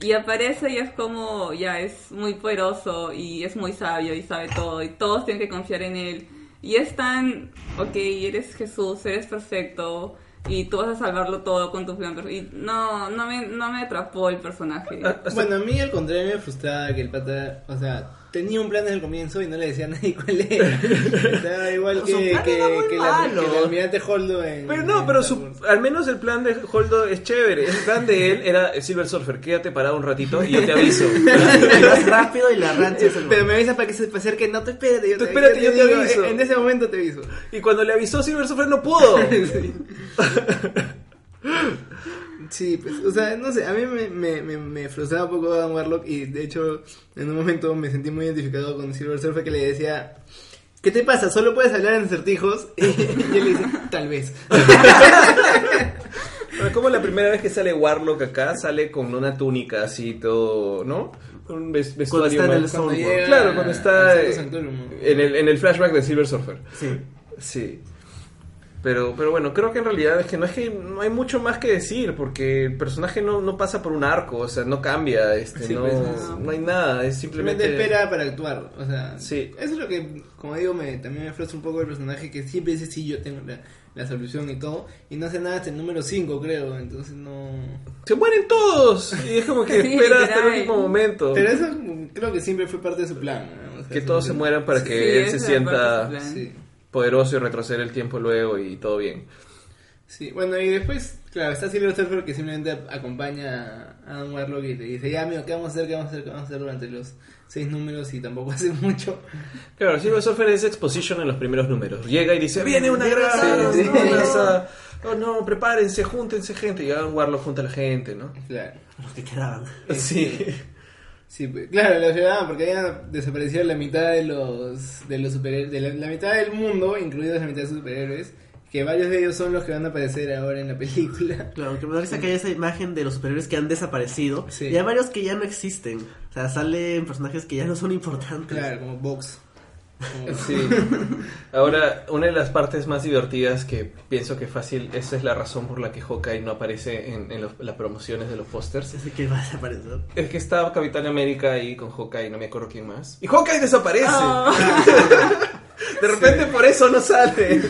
Y aparece y es como, ya es muy poderoso y es muy sabio y sabe todo y todos tienen que confiar en él. Y es tan, ok, eres Jesús, eres perfecto y tú vas a salvarlo todo con tu plan. Y no, no me, no me atrapó el personaje. Bueno, a mí al contrario me frustraba que el pata, o sea, tenía un plan desde el comienzo y no le decía a nadie cuál era. Estaba igual que, que, la, que el almirante Holdo en. Pero no, en pero su- al menos el plan de Holdo es chévere. El plan de él era Silver Surfer, quédate parado un ratito y yo te aviso. Vas rápido y la ranchas el Pero me avisas para que se acerque, no te espérate, yo Tú te, espérate, yo te digo, aviso. En, en ese momento te aviso. Y cuando le avisó Silver Surfer no pudo. Sí, pues, o sea, no sé, a mí me, me, me, me frustraba un poco Adam Warlock y de hecho en un momento me sentí muy identificado con Silver Surfer que le decía, ¿qué te pasa? ¿Solo puedes hablar en acertijos? Y yo le dice, tal vez. Pero como la primera vez que sale Warlock acá, sale con una túnica así todo, ¿no? Un ves- vestuario está en el. Cuando llega Claro, cuando está en el, en el flashback de Silver Surfer. Sí. Sí. Pero, pero bueno, creo que en realidad es que no es que no hay mucho más que decir, porque el personaje no, no pasa por un arco, o sea, no cambia, este, Sí, no, pues, no. no hay nada, es Simplemente simplemente... espera para actuar, o sea, Sí. eso es lo que, como digo, me, también me frustra un poco el personaje que siempre dice sí, yo tengo la, la solución y todo, y no hace nada hasta el número 5 creo, entonces no... Se mueren todos, y es como que Sí, espera hasta el último momento. Pero eso creo que siempre fue parte de su plan. ¿no? O sea, Que todos se mueran para que Sí, él se sienta poderoso y retroceder el tiempo luego y todo bien. Sí, bueno, y después, claro, está Silver Surfer que simplemente acompaña a Adam Warlock y le dice, ya, amigo, ¿qué vamos a hacer? ¿Qué vamos a hacer? ¿Qué vamos a hacer durante los seis números? Y tampoco hace mucho. Claro, Silver Surfer es exposition en los primeros números. Llega y dice, viene una gran sí, amenaza. Oh no, prepárense, júntense gente. Y Adam Warlock junta a la gente, ¿no? Claro. Los que quedaban. Sí. Sí, pues, claro, la ciudad, porque había desaparecido la mitad de los, de los superhéroes, de la, la mitad del mundo, incluidos la mitad de superhéroes, que varios de ellos son los que van a aparecer ahora en la película. Claro, que me risa que hay esa imagen de los superhéroes que han desaparecido. Sí. Y hay varios que ya no existen. O sea, salen personajes que ya no son importantes. Claro, como Vox. Sí. Ahora, una de las partes más divertidas que pienso que fácil, esa es la razón por la que Hawkeye no aparece en, en los- las promociones de los pósters. Ese que va a desaparecer. Es que estaba Capitán América ahí con Hawkeye, no me acuerdo quién más. Y Hawkeye desaparece. Oh. De repente por eso no sale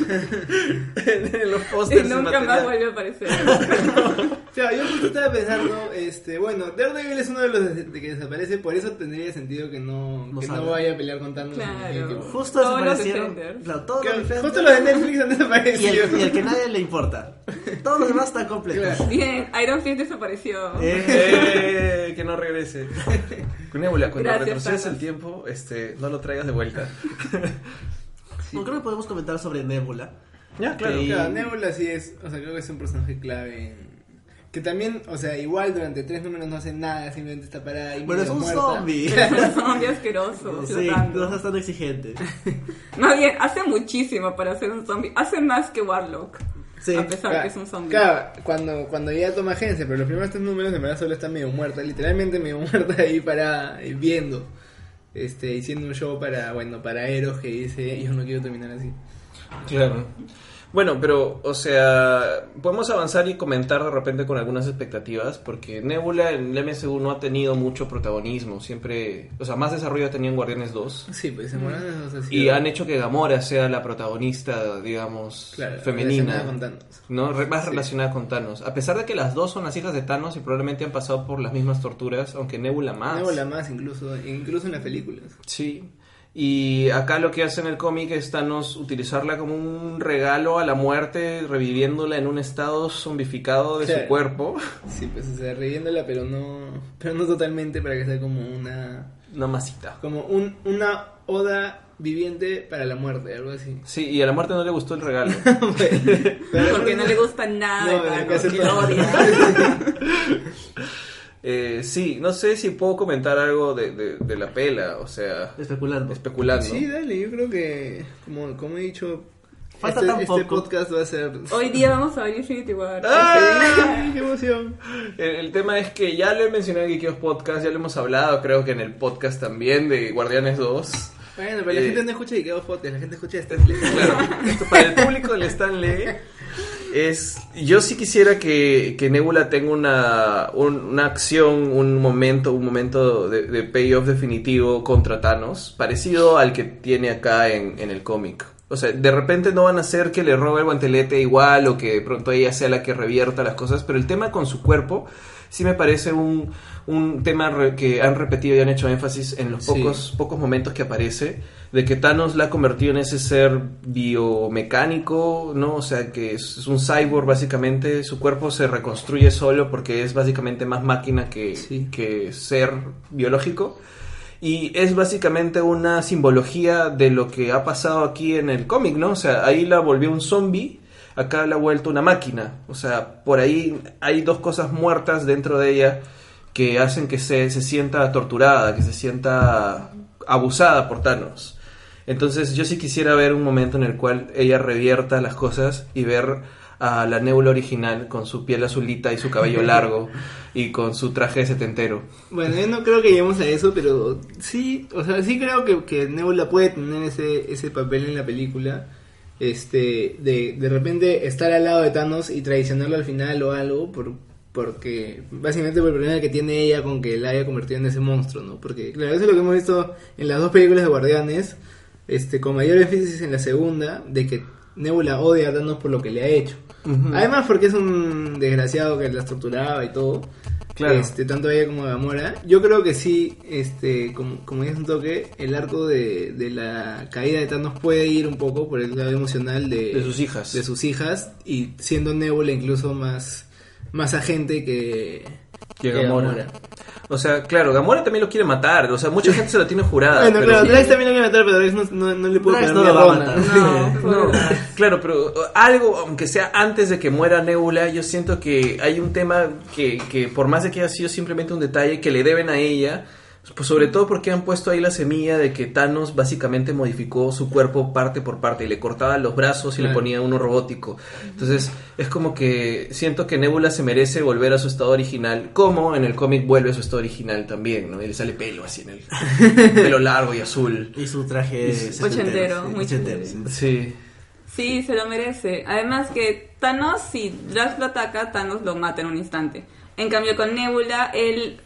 en los pósters. y nunca más vuelve a aparecer. Claro, yo justo estaba pensando, este, bueno, Daredevil es uno de los de- que desaparece, por eso tendría sentido que no, No que no vaya a pelear con Thanos. Claro. Justo Todos los desaparecieron. Defenders. Claro, todos los. Justo los de Netflix han Y desaparecido. el, y el que nadie le importa. Todos los demás están completos. Claro. Bien, Iron Fist desapareció. Eh, Eh, que no regrese. Nebula, cuando Gracias, retrocedes Thanos. el tiempo, este, no lo traigas de vuelta. No, creo que podemos comentar sobre Nebula. Ya, claro. Que- Claro, Nebula sí es, o sea, creo que es un personaje clave. en- Que también, o sea, igual durante tres números no hace nada, simplemente está parada y Bueno, es un muerta. zombie. Es un zombie asqueroso. Sí, no es tan exigente. Más bien, hace muchísimo para ser un zombie. Hace más que Warlock. Sí. A pesar Claro, que es un zombie. Claro, cuando, cuando ya toma agencia, pero los primeros tres números en verdad solo está medio muerta, literalmente medio muerta ahí para viendo. Este, haciendo un show para, bueno, para Eros que dice, yo no quiero terminar así. Claro. Bueno, pero, o sea, podemos avanzar y comentar de repente con algunas expectativas, porque Nebula en el MCU no ha tenido mucho protagonismo, siempre, o sea, más desarrollo ha tenido en Guardianes 2, Sí, pues mueran esos así. y han hecho que Gamora sea la protagonista, digamos, Claro, femenina, relacionada con Thanos. ¿no? Más Sí. relacionada con Thanos, a pesar de que las dos son las hijas de Thanos y probablemente han pasado por las mismas torturas, aunque Nebula más. Nebula más incluso, incluso en las películas. Sí. Y acá lo que hace en el cómic es Thanos utilizarla como un regalo a la muerte, reviviéndola en un estado zombificado de Claro. su cuerpo. Sí, pues o sea, reviéndola, pero no, pero no totalmente para que sea como una, Una masita. como un, una oda viviente para la muerte, algo así. Sí, y a la muerte no le gustó el regalo. Porque no le gusta nada No, que lo odia. Eh, sí, no sé si puedo comentar algo de, de- de la pela, o sea, Especulando. especulando. Sí, dale, yo creo que, como, como he dicho, Falta este, tan este poco. podcast va a ser... Hoy día vamos a ver Infinity War. ¡Ah! ¡Qué emoción! El, el tema es que ya lo he mencionado en Geekios Podcast, ya lo hemos hablado, creo que en el podcast también de Guardianes 2. Bueno, pero la Eh. gente no escucha y quedó fotos, la gente escucha Star Claro, esto para el público del Stanley es yo sí quisiera que, que Nebula tenga una, un- una acción, un momento, un momento de, de payoff definitivo contra Thanos, parecido al que tiene acá en, en el cómic. O sea, de repente no van a hacer que le robe el guantelete igual o que de pronto ella sea la que revierta las cosas, pero el tema con su cuerpo sí me parece un, un tema que han repetido y han hecho énfasis en los Sí. pocos, pocos momentos que aparece, de que Thanos la ha convertido en ese ser biomecánico, ¿no? O sea, que es, un cyborg básicamente, su cuerpo se reconstruye solo porque es básicamente más máquina que, Sí. que ser biológico. Y es básicamente una simbología de lo que ha pasado aquí en el cómic, ¿no? O sea, ahí la volvió un zombie, acá la ha vuelto una máquina. O sea, por ahí hay dos cosas muertas dentro de ella que hacen que se, se sienta torturada, que se sienta abusada por Thanos. Entonces yo sí quisiera ver un momento en el cual ella revierta las cosas y ver a la Nebula original con su piel azulita y su cabello largo y con su traje setentero. Bueno, yo no creo que lleguemos a eso, pero sí, o sea, sí creo que, que Nebula puede tener ese, ese papel en la película. Este, de, de repente estar al lado de Thanos y traicionarlo al final o algo, por, porque básicamente por el problema que tiene ella con que la haya convertido en ese monstruo, ¿no? Porque, claro, eso es lo que hemos visto en las dos películas de Guardianes, este, con mayor énfasis en la segunda, de que Nebula odia a Thanos por lo que le ha hecho. Además porque es un desgraciado que las torturaba y todo. Claro. Este, tanto ella como Gamora. Yo creo que sí, este, como, como dices un toque, el arco de, de la caída de Thanos puede ir un poco por el lado emocional de, De sus hijas. de sus hijas y siendo Nebula incluso más, más agente que, Que Gamora. O sea, claro, Gamora también lo quiere matar. O sea, mucha gente se lo tiene jurada. Bueno, pero- claro, Drax también lo quiere matar, pero Drax no, no, no le puede Drax no lo va a ronda. matar. No, No, claro, pero algo, aunque sea antes de que muera Nebula, yo siento que hay un tema que, que por más de que haya sido simplemente un detalle que le deben a ella, pues sobre todo porque han puesto ahí la semilla de que Thanos básicamente modificó su cuerpo parte por parte y le cortaba los brazos y le ponía uno robótico. Entonces, es como que siento que Nebula se merece volver a su estado original, como en el cómic vuelve a su estado original también, ¿no? Y le sale pelo así en el pelo largo y azul. Y su traje Ochentero, sí, muy ochentero, sí. Sí. Sí, se lo merece. Además que Thanos, si Drax lo ataca, Thanos lo mata en un instante. En cambio, con Nebula, él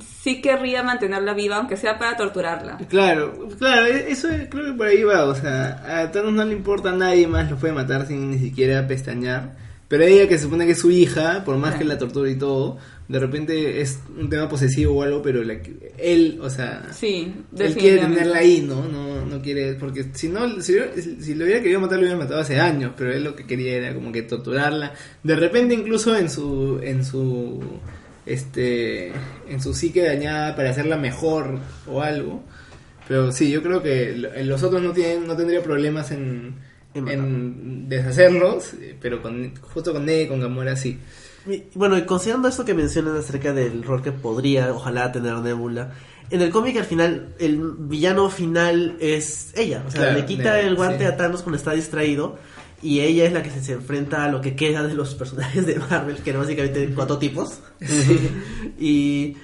sí querría mantenerla viva, aunque sea para torturarla. Claro, claro, e- eso creo que por ahí va, o sea, a Thanos no le importa a nadie más, lo puede matar sin ni siquiera pestañear, pero ella que se supone que es su hija, por más que la tortura y todo, de repente es un tema posesivo o algo, pero la él, o sea, Sí, él quiere tenerla ahí, ¿no? No, no quiere, porque si no, si, si lo hubiera querido matar, lo hubiera matado hace años, pero él lo que quería era como que torturarla, de repente incluso en su, en su, este, en su psique dañada para hacerla mejor o algo, pero sí, yo creo que los otros no tienen, no tendría problemas en, En en deshacerlos, pero con, justo con Ned y con Gamora sí. Y, Bueno, y considerando esto que mencionan acerca del rol que podría, ojalá, tener Nebula, en el cómic al final, el villano final es ella. O sea, Claro, le quita Nebula, el guante sí. a Thanos cuando está distraído. Y ella es la que se, se enfrenta a lo que queda de los personajes de Marvel, que eran básicamente cuatro tipos. y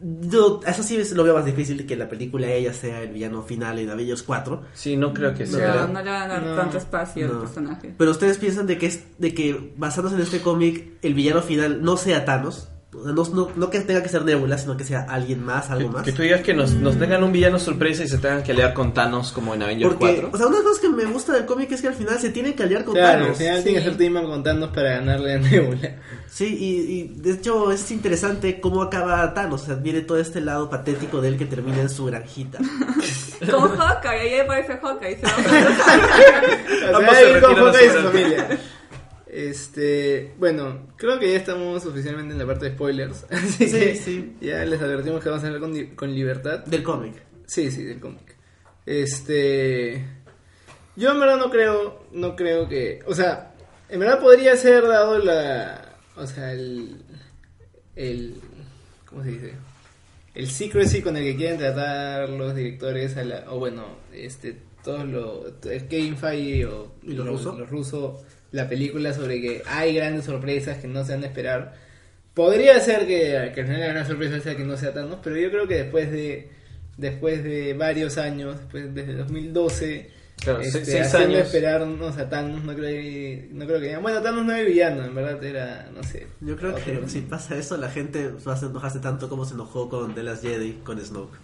yo, eso sí es- lo veo más difícil que la película ella sea el villano final en Avengers 4. Sí, no creo que No, sea. no le van a dar No, tanto espacio no. al personaje. Pero ustedes piensan de que es de que basándose en este cómic el villano final no sea Thanos, no, no, no que tenga que ser Nebula, sino que sea alguien más, algo más. Que tú digas que nos, nos tengan un villano sorpresa y se tengan que aliar con Thanos como en Avengers Porque, 4. o sea, una cosa que me gusta del cómic es que al final se tienen que aliar con Claro, al Thanos. final sí. tiene que ser Team con Thanos para ganarle a Nebula. Sí, y, y de hecho es interesante cómo acaba Thanos. O sea, viene todo este lado patético de él que termina en su granjita. Con Hawkeye, ahí aparece Hawkeye. Se va a O sea, se con Hawkeye y su familia. Este, bueno, creo que ya estamos oficialmente en la parte de spoilers. Así Sí, que sí. ya les advertimos que vamos a hablar con, con libertad. Del cómic. Sí, sí, del cómic. Este. Yo en verdad no creo. No creo que. O sea, en verdad podría ser dado la. O sea, el. El. ¿Cómo se dice? El secrecy con el que quieren tratar los directores. A la, o bueno, este. Todos los. Feige o. ¿Y los rusos? Los rusos. La película sobre que hay grandes sorpresas que no se han de esperar. Podría ser que, que al final la gran sorpresa sea que no sea Thanos, pero yo creo que después de después de varios años, después desde 2012, Claro, este, se- seis haciendo años. esperarnos a Thanos, no creo que, no creo que digan, bueno, Thanos no era villano, en verdad era, no sé. Yo creo que si pasa eso, la gente va a enojarse tanto como se enojó con The Last Jedi, con Snoke.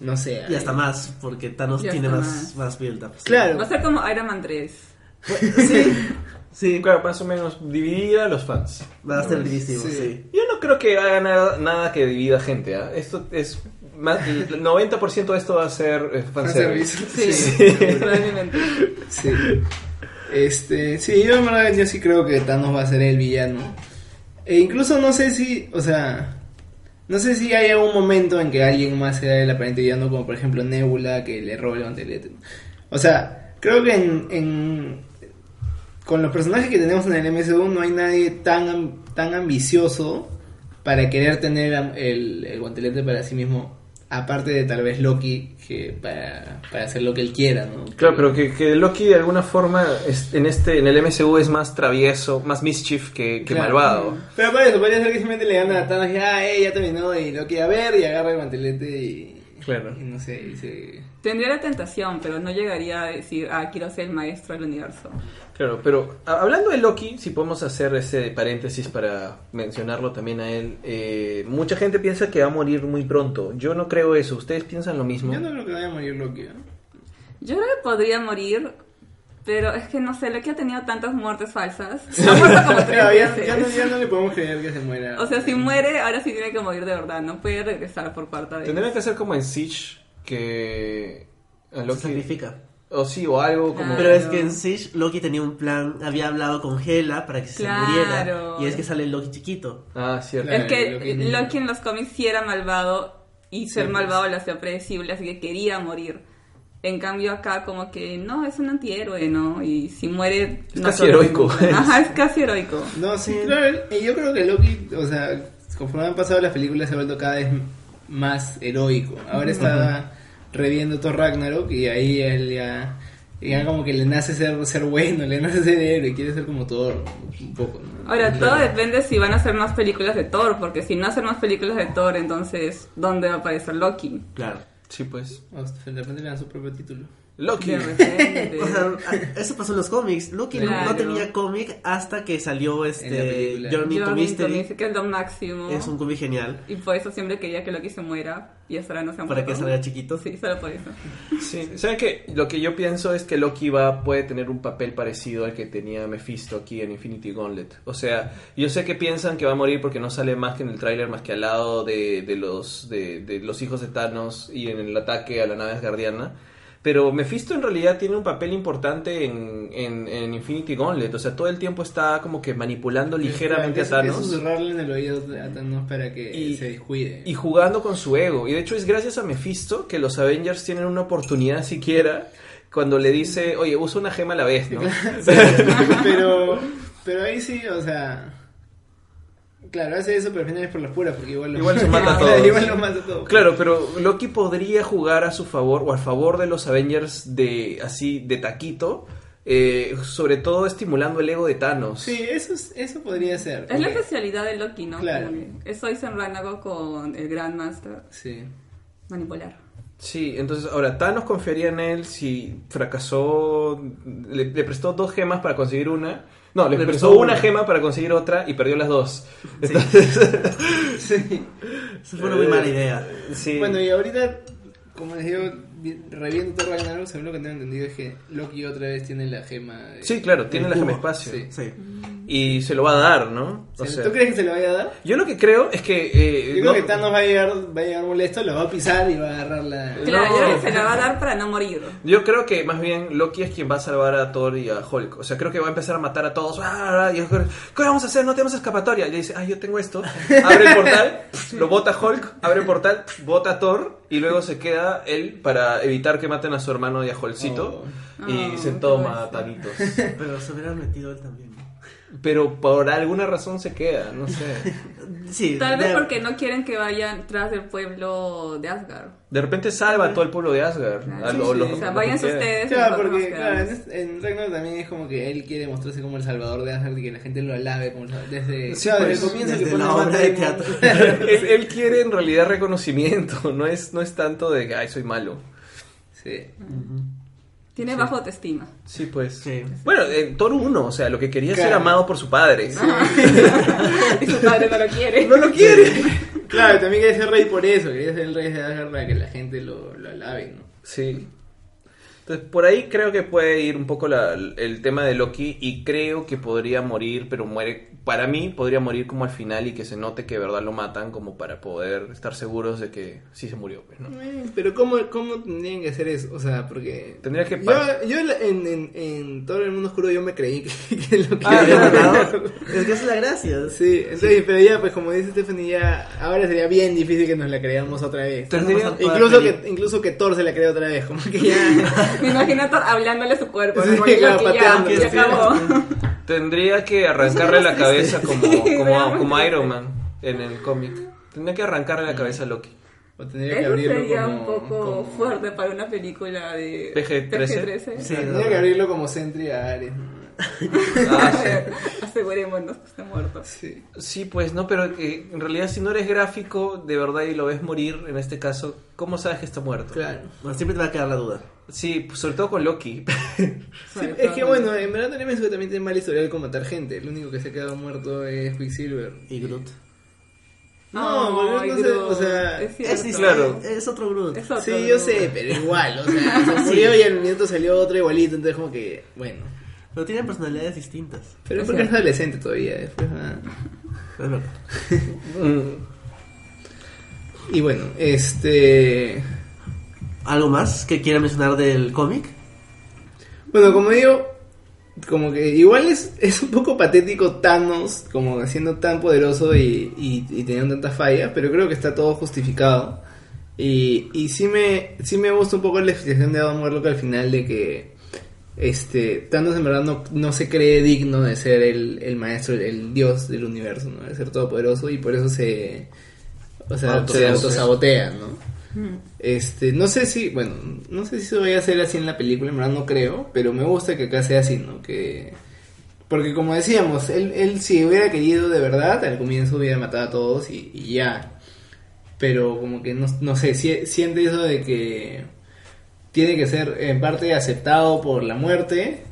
No sé. Y hasta más, porque Thanos tiene más, más. más build-up. Claro. Va a ser como Iron Man 3. Sí, sí. Claro, más o menos dividir a los fans. Va a ser divísimo, Sí. sí. Yo no creo que haga nada, nada que divida gente. ¿ah? Esto es más, el 90% de esto va a ser eh, fanservice. Sí, probablemente. Sí. Este, sí, yo en verdad yo sí creo que Thanos va a ser el villano. E incluso no sé si, o sea, no sé si hay algún momento en que alguien más sea el aparente villano, como por ejemplo Nebula, que le robe el guantelete. O sea, creo que en, en- con los personajes que tenemos en el MCU no hay nadie tan, tan ambicioso para querer tener el, el guantelete para sí mismo, aparte de tal vez Loki, que para, para hacer lo que él quiera, ¿no? Claro, pero que, que Loki de alguna forma es- en este en el MCU es más travieso, más mischief que, que Claro. malvado. Pero por eso, podría ser que simplemente le gana a Thanos y ah, eh, ya terminó y lo quiere ver y agarra el mantelete y. Claro. Y no sé, y se. Tendría la tentación, pero no llegaría a decir, ah, quiero ser el maestro del universo. Claro, pero hablando de Loki, si podemos hacer ese paréntesis para mencionarlo también a él, eh, mucha gente piensa que va a morir muy pronto. Yo no creo eso. ¿Ustedes piensan lo mismo? Yo no creo que vaya a morir Loki. ¿eh? Yo creo que podría morir, pero es que no sé, Loki ha tenido tantas muertes falsas. Ha muerto como tres Claro, ya, ya no, veces. ya no le podemos creer que se muera. O sea, si muere, ahora sí tiene que morir de verdad, no puede regresar por cuarta vez. Tendrían que hacer como en Siege, que a Se Loki... sacrifica. O sí, o algo como... Ah. Pero es que en Siege Loki tenía un plan, había hablado con Hela para que se Claro. muriera. Y es que sale el Loki chiquito. Ah, cierto. Claro. Es que Loki- Loki en los cómics sí era malvado y ser Sí, malvado lo hacía predecible, así que quería morir. En cambio acá como que no, es un antihéroe, ¿no? Y si muere... Es no casi heroico. Ajá, es casi heroico. No, sí, Sí. claro. Y yo creo que Loki, o sea, conforme han pasado las películas, se ha vuelto cada vez más heroico. Ahora está reviendo Thor Ragnarok y ahí él ya. Ya como que le nace ser, ser bueno, le nace ser héroe, quiere ser como Thor, un poco, ¿no? Ahora, todo depende si van a hacer más películas de Thor, porque si no hacen más películas de Thor, entonces, ¿dónde va a aparecer Loki? Claro. Sí, pues. O de repente le dan su propio título. Loki. O sea, eso pasó en los cómics. Loki no- Claro. no tenía cómic hasta que salió este. Journey to Mystery. Que es lo máximo. Es un cómic genial Y por eso siempre quería que Loki se muera y hasta ahora no se ha para que muerto. salga chiquito. Sí, solo por eso. Sí, ¿saben qué? Lo que yo pienso es que Loki va, puede tener un papel parecido al que tenía Mephisto aquí en Infinity Gauntlet. O sea, yo sé que piensan que va a morir porque no sale más que en el tráiler, más que al lado de, de los, de, de los hijos de Thanos y en el ataque a la nave asgardiana. Pero Mephisto en realidad tiene un papel importante en, en, en Infinity Gauntlet. O sea, todo el tiempo está como que manipulando ligeramente a Es- es Thanos. susurrarle en el oído a Thanos para que Y- se descuide. y jugando con su ego. Y de hecho es gracias a Mephisto que los Avengers tienen una oportunidad siquiera cuando le dice, oye, usa una gema a la vez, ¿no? pero, pero ahí sí, o sea. Claro, hace eso, pero al final es por las puras, porque igual, Igual se mata a Claro, todos. Igual mata a todos. Claro, pero Loki podría jugar a su favor o a favor de los Avengers de así de taquito, eh, sobre todo estimulando el ego de Thanos. Sí, eso, es- eso podría ser. Es la especialidad de Loki, ¿no? Claro. Eso hizo en Ranago con el Grandmaster. Sí. Manipular. Sí, entonces ahora Thanos confiaría en él si fracasó, le, le prestó dos gemas para conseguir una. No, le, Le prestó una una. gema para conseguir otra y perdió las dos. Sí. sí. Eso fue una muy mala idea. Sí. Bueno, y ahorita, como les digo, vi- reviendo Thor Ragnarok, según lo que tengo entendido es que Loki otra vez tiene la gema. de- Sí, claro, tiene la gema espacio. Sí. Sí. Y se lo va a dar, ¿no? O ¿Tú crees que se lo vaya a dar? yo lo que creo es que... eh, Yo no- creo que Thanos va a llegar, va a llegar molesto, lo va a pisar y va a agarrar la... Claro, No. yo creo que se la va a dar para no morir. Yo creo que más bien Loki es quien va a salvar a Thor y a Hulk. O sea, creo que va a empezar a matar a todos. ¡Ah! Y Hulk, ¿Qué vamos a hacer? No tenemos escapatoria. Y le dice, ah, yo tengo esto. Abre el portal, lo bota Hulk, abre el portal, bota a Thor y luego se queda él para evitar que maten a su hermano y a Hulkcito. Oh. Y Oh, se toma. Tanitos. Pero se hubieran metido él también. Pero por alguna razón se queda, no sé. Sí. Tal vez de- porque no quieren que vayan tras del pueblo de Asgard. De repente salva a todo el pueblo de Asgard. Claro. A Sí, lo- sí. lo- O sea, lo que váyanse ustedes. Claro, nosotros porque nos claro, en, Ragnarok también es como que él quiere mostrarse como el salvador de Asgard y que la gente lo alabe como el- desde, Sí, claro, pues, desde el comienzo desde que pone la obra de teatro. él, él quiere en realidad reconocimiento, no es, no es tanto de que, ay, soy malo. sí. Tiene bajo autoestima. Sí, pues. Sí. Bueno, en Thor 1, o sea, lo que quería es ser amado por su padre. y su padre no lo quiere. No lo quiere. Claro, también quería ser rey por eso, quería ser el rey de Asgard para que la gente lo, lo alabe, ¿no? Sí. Entonces, por ahí creo que puede ir un poco la- el tema de Loki y creo que podría morir, pero muere, para mí, podría morir como al final y que se note que de verdad lo matan como para poder estar seguros de que sí se murió, pues, ¿no? Eh, Pero ¿cómo, ¿cómo tendrían que hacer eso? O sea, porque... Tendría que Yo, yo en, en, en todo el mundo oscuro yo me creí que, que lo que Ah, había. Es que es la gracia. Sí, entonces, pero ya, pues como dice Stephanie, ya ahora sería bien difícil que nos la creamos otra vez. Incluso, que, incluso que Thor se la crea otra vez, como que ya... Me imagino hablándole a su cuerpo. Sí, como claro, pateando, ya sí. acabó. Tendría que arrancarle la cabeza como, como, como Iron Man en el cómic. Tendría que arrancarle la cabeza a Loki. O tendría que Eso abrirlo sería como, un poco como- fuerte para una película de PG-13. Sí, Tendría no. que abrirlo como Sentry a Ares. ¿No? Ah, sí. Asegurémonos que está muerto. Sí. Sí, pues no, pero que en realidad si no eres gráfico de verdad y lo ves morir, en este caso, ¿cómo sabes que está muerto? Claro. Bueno, siempre te va a quedar la duda. Sí, pues, sobre todo con Loki. Sí, es que bueno, en verdad también eso también tiene mal historial con matar gente. El único que se ha quedado muerto es Quicksilver. Y Groot. No, no sé, Groot, o sea, es cierto. Es, Claro. es otro Groot. Es otro Sí, yo Groot. sé, pero igual, o sea, se murió y al minuto salió otro igualito, entonces como que, bueno. Pero tienen personalidades distintas. Pero es porque es adolescente todavía, después ah. Es verdad. Y bueno, este... ¿Algo más que quiera mencionar del cómic? Bueno, como digo, como que igual es, es un poco patético Thanos, como siendo tan poderoso y, y, y teniendo tantas fallas, pero creo que está todo justificado. Y, y sí me sí me gusta un poco la explicación de Adam Warlock al final de que este Thanos en verdad no, no se cree digno de ser el, el maestro, el, el dios del universo, ¿no? de ser todopoderoso y por eso se o sea, Auto- se autosabotea, ¿no? Mm. Este, no sé si, bueno, no sé si se vaya a hacer así en la película, en verdad no creo, pero me gusta que acá sea así, ¿no? Que porque como decíamos, él, él si hubiera querido de verdad, al comienzo hubiera matado a todos y, y ya. Pero como que no, no sé, si- siente eso de que tiene que ser en parte aceptado por la muerte.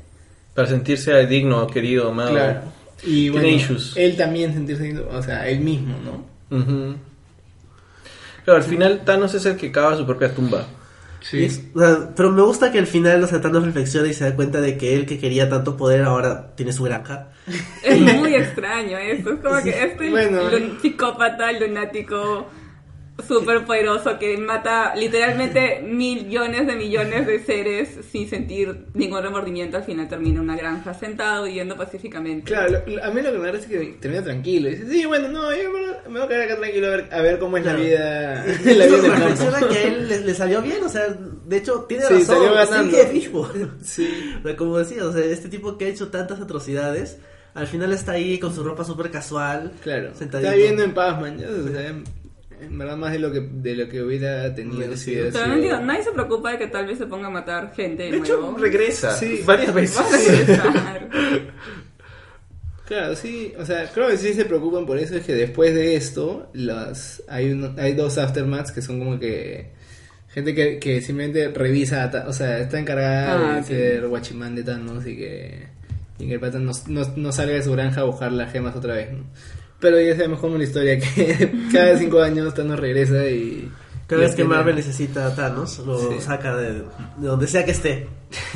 Para sentirse digno, querido, amado. Claro. Y bueno, issues. él también sentirse, digno, o sea, él mismo, ¿no? Claro, al final Thanos es el que cava su propia tumba. Y es- o sea, pero me gusta que al final, o sea, Thanos reflexiona y se da cuenta de que él que quería tanto poder ahora tiene su granja. Es muy extraño esto. Es como que este Bueno. psicópata, lunático, súper poderoso que mata literalmente millones de millones de seres sin sentir ningún remordimiento. Al final termina en una granja sentado viviendo pacíficamente. Claro, lo- a mí lo que me parece es que termina tranquilo. Y dice, sí, bueno, no, yo me, voy a quedar acá tranquilo a ver, a ver cómo es Claro. la vida, la vida reflexiona campo. que a él le, le salió bien, o sea, de hecho tiene Sí, razón. salió ganando. Silky Fishbone. Sí. O sea, como decía, o sea, este tipo que ha hecho tantas atrocidades, al final está ahí con su ropa súper casual. Claro, Sentadito. está viviendo en paz, man. o sea, en, verdad más de lo que de lo que hubiera tenido si hubiera Pero no sido- entiendo, nadie se preocupa de que tal vez se ponga a matar gente de, De hecho, nuevo. regresa Sí. varias veces. Va a regresar. Claro, sí, o sea, creo que sí se preocupan por eso, es que después de esto, las hay, uno- hay dos aftermaths que son como que gente que, que simplemente revisa, a Ta- o sea, está encargada Ah, de sí. ser guachimán de Thanos y que, y que el pata no, no, no salga de su granja a buscar las gemas otra vez, ¿no? Pero ya sabemos cómo es la historia, que cada cinco años Thanos regresa y... Cada vez que tiene- Marvel necesita a Thanos, lo Sí. saca de, de donde sea que esté.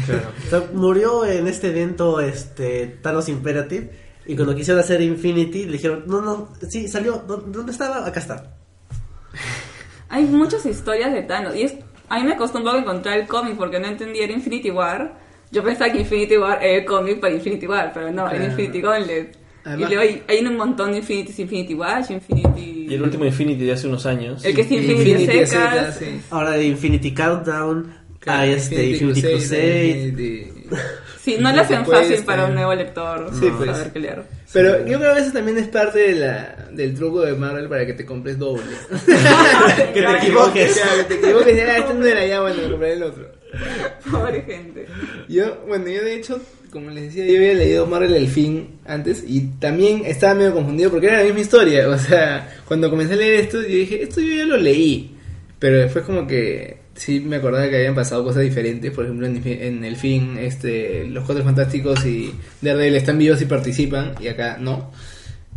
Claro. O sea, murió en este evento este Thanos Imperative y cuando quisieron hacer Infinity le dijeron, no, no, sí, salió, ¿dó- ¿dónde estaba? Acá está. Hay muchas historias de Thanos. Y es, a mí me costó un poco encontrar el cómic porque no entendía. Era Infinity War. Yo pensaba que Infinity War era el cómic para Infinity War, pero no, Claro. era Infinity Gauntlet. Además- y luego hay, hay un montón de Infinities, Infinity Watch, Infinity... Y el último Infinity de hace unos años. El que es Infinity, Infinity secas. sí. Ahora hay Infinity Countdown, hay este Infinity, Crusade. Infinity- Sí, no lo hacen Infinity fácil para un eh. nuevo lector Sí, pues. saber qué leer. Pero yo creo que eso también es parte de la, del truco de Marvel para que te compres doble. que te equivoques. Claro, que te equivoques, ya, este no era ya, bueno, me compraré el otro. Pobre gente. Yo, bueno, yo de hecho, como les decía, yo había leído Marvel el fin antes y también estaba medio confundido porque era la misma historia. O sea, cuando comencé a leer esto, yo dije, esto yo ya lo leí. Pero después como que sí me acordaba que habían pasado cosas diferentes. Por ejemplo, en, en el fin, este, los Cuatro Fantásticos y Daredevil están vivos y participan y acá no.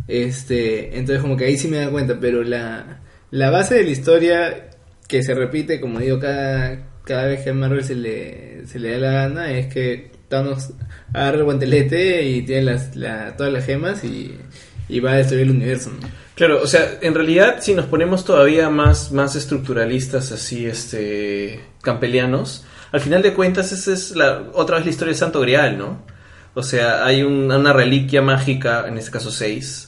Este, entonces como que ahí sí me da cuenta, pero la, la base de la historia que se repite, como digo, cada, cada vez que a Marvel se le, se le da la gana es que Thanos agarra el guantelete y tiene las, la- todas las gemas y, y va a destruir el universo. Claro, o sea, en realidad si nos ponemos todavía más, más estructuralistas, así, este, campelianos, al final de cuentas esa es la, otra vez la historia del Santo Grial, ¿no? O sea, hay un- una reliquia mágica, en este caso 6,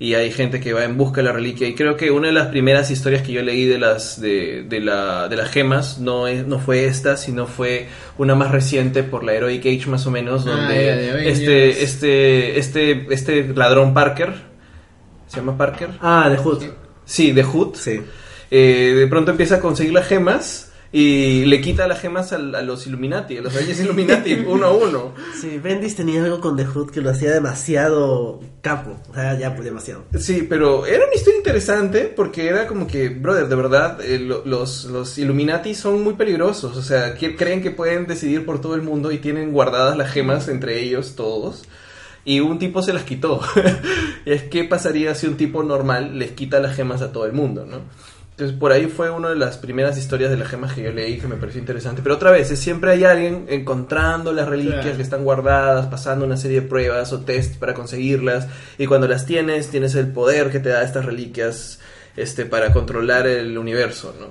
y hay gente que va en busca de la reliquia, y creo que una de las primeras historias que yo leí de las, de, de la, de las gemas no, es, no fue esta, sino fue una más reciente por la Heroic Age más o menos, Ah, donde este, este, este, este ladrón Parker, ¿se llama Parker? Ah, de Hood. Sí, de Hood. Sí. Eh, de pronto empieza a conseguir las gemas y le quita las gemas a, los Illuminati, a los reyes Illuminati, uno a uno. Sí, Bendis tenía algo con The Hood que lo hacía demasiado capo. O sea, ya pues demasiado. Sí, pero era una historia interesante porque era como que, brother, de verdad, eh, lo- los, los Illuminati son muy peligrosos. O sea, que creen que pueden decidir por todo el mundo y tienen guardadas las gemas entre ellos todos. Y un tipo se las quitó. es que pasaría si un tipo normal les quita las gemas a todo el mundo, ¿no? Entonces por ahí fue una de las primeras historias de las gemas que yo leí que me pareció interesante. Pero otra vez, es siempre hay alguien encontrando las reliquias Claro. que están guardadas, pasando una serie de pruebas o tests para conseguirlas. Y cuando las tienes, tienes el poder que te da estas reliquias este, para controlar el universo, ¿no?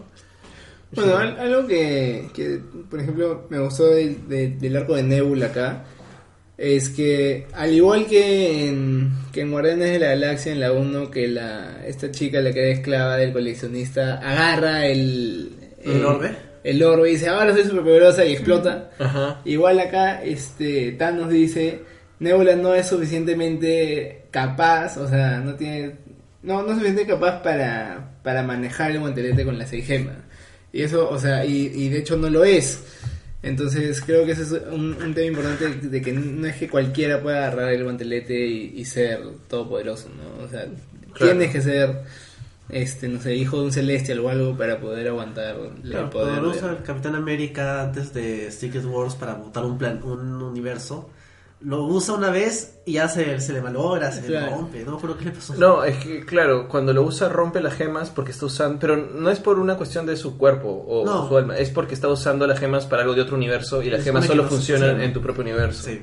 Bueno, al- algo que, que, por ejemplo, me gustó del, de- del arco de Nebula acá, es que al igual que en, que en Guardianes de la Galaxia, en la 1, que la esta chica, la que era esclava del coleccionista, agarra el... ¿El orbe? El orbe y dice, ahora soy super poderosa y explota. Ajá. Igual acá, este, Thanos dice, Nebula no es suficientemente capaz, o sea, no tiene, no, no es suficientemente capaz para, para manejar el guantelete con las seis gemas. Y eso, o sea, y, y de hecho no lo es. Entonces creo que ese es un, un tema importante de que no es que cualquiera pueda agarrar el guantelete y, y ser todopoderoso, ¿no? O sea, Claro. tienes que ser, este, no sé, hijo de un celestial o algo para poder aguantar el Claro, poder. lo de- usa el Capitán América antes de Secret Wars para montar un plan, un universo, lo usa una vez y ya se, se le malogra, se le rompe. No acuerdo qué le pasó. No, es que claro, cuando lo usa rompe las gemas porque está usando, pero no es por una cuestión de su cuerpo o No. su alma, es porque está usando las gemas para algo de otro universo y las gemas que solo funcionan. en tu propio universo. Sí.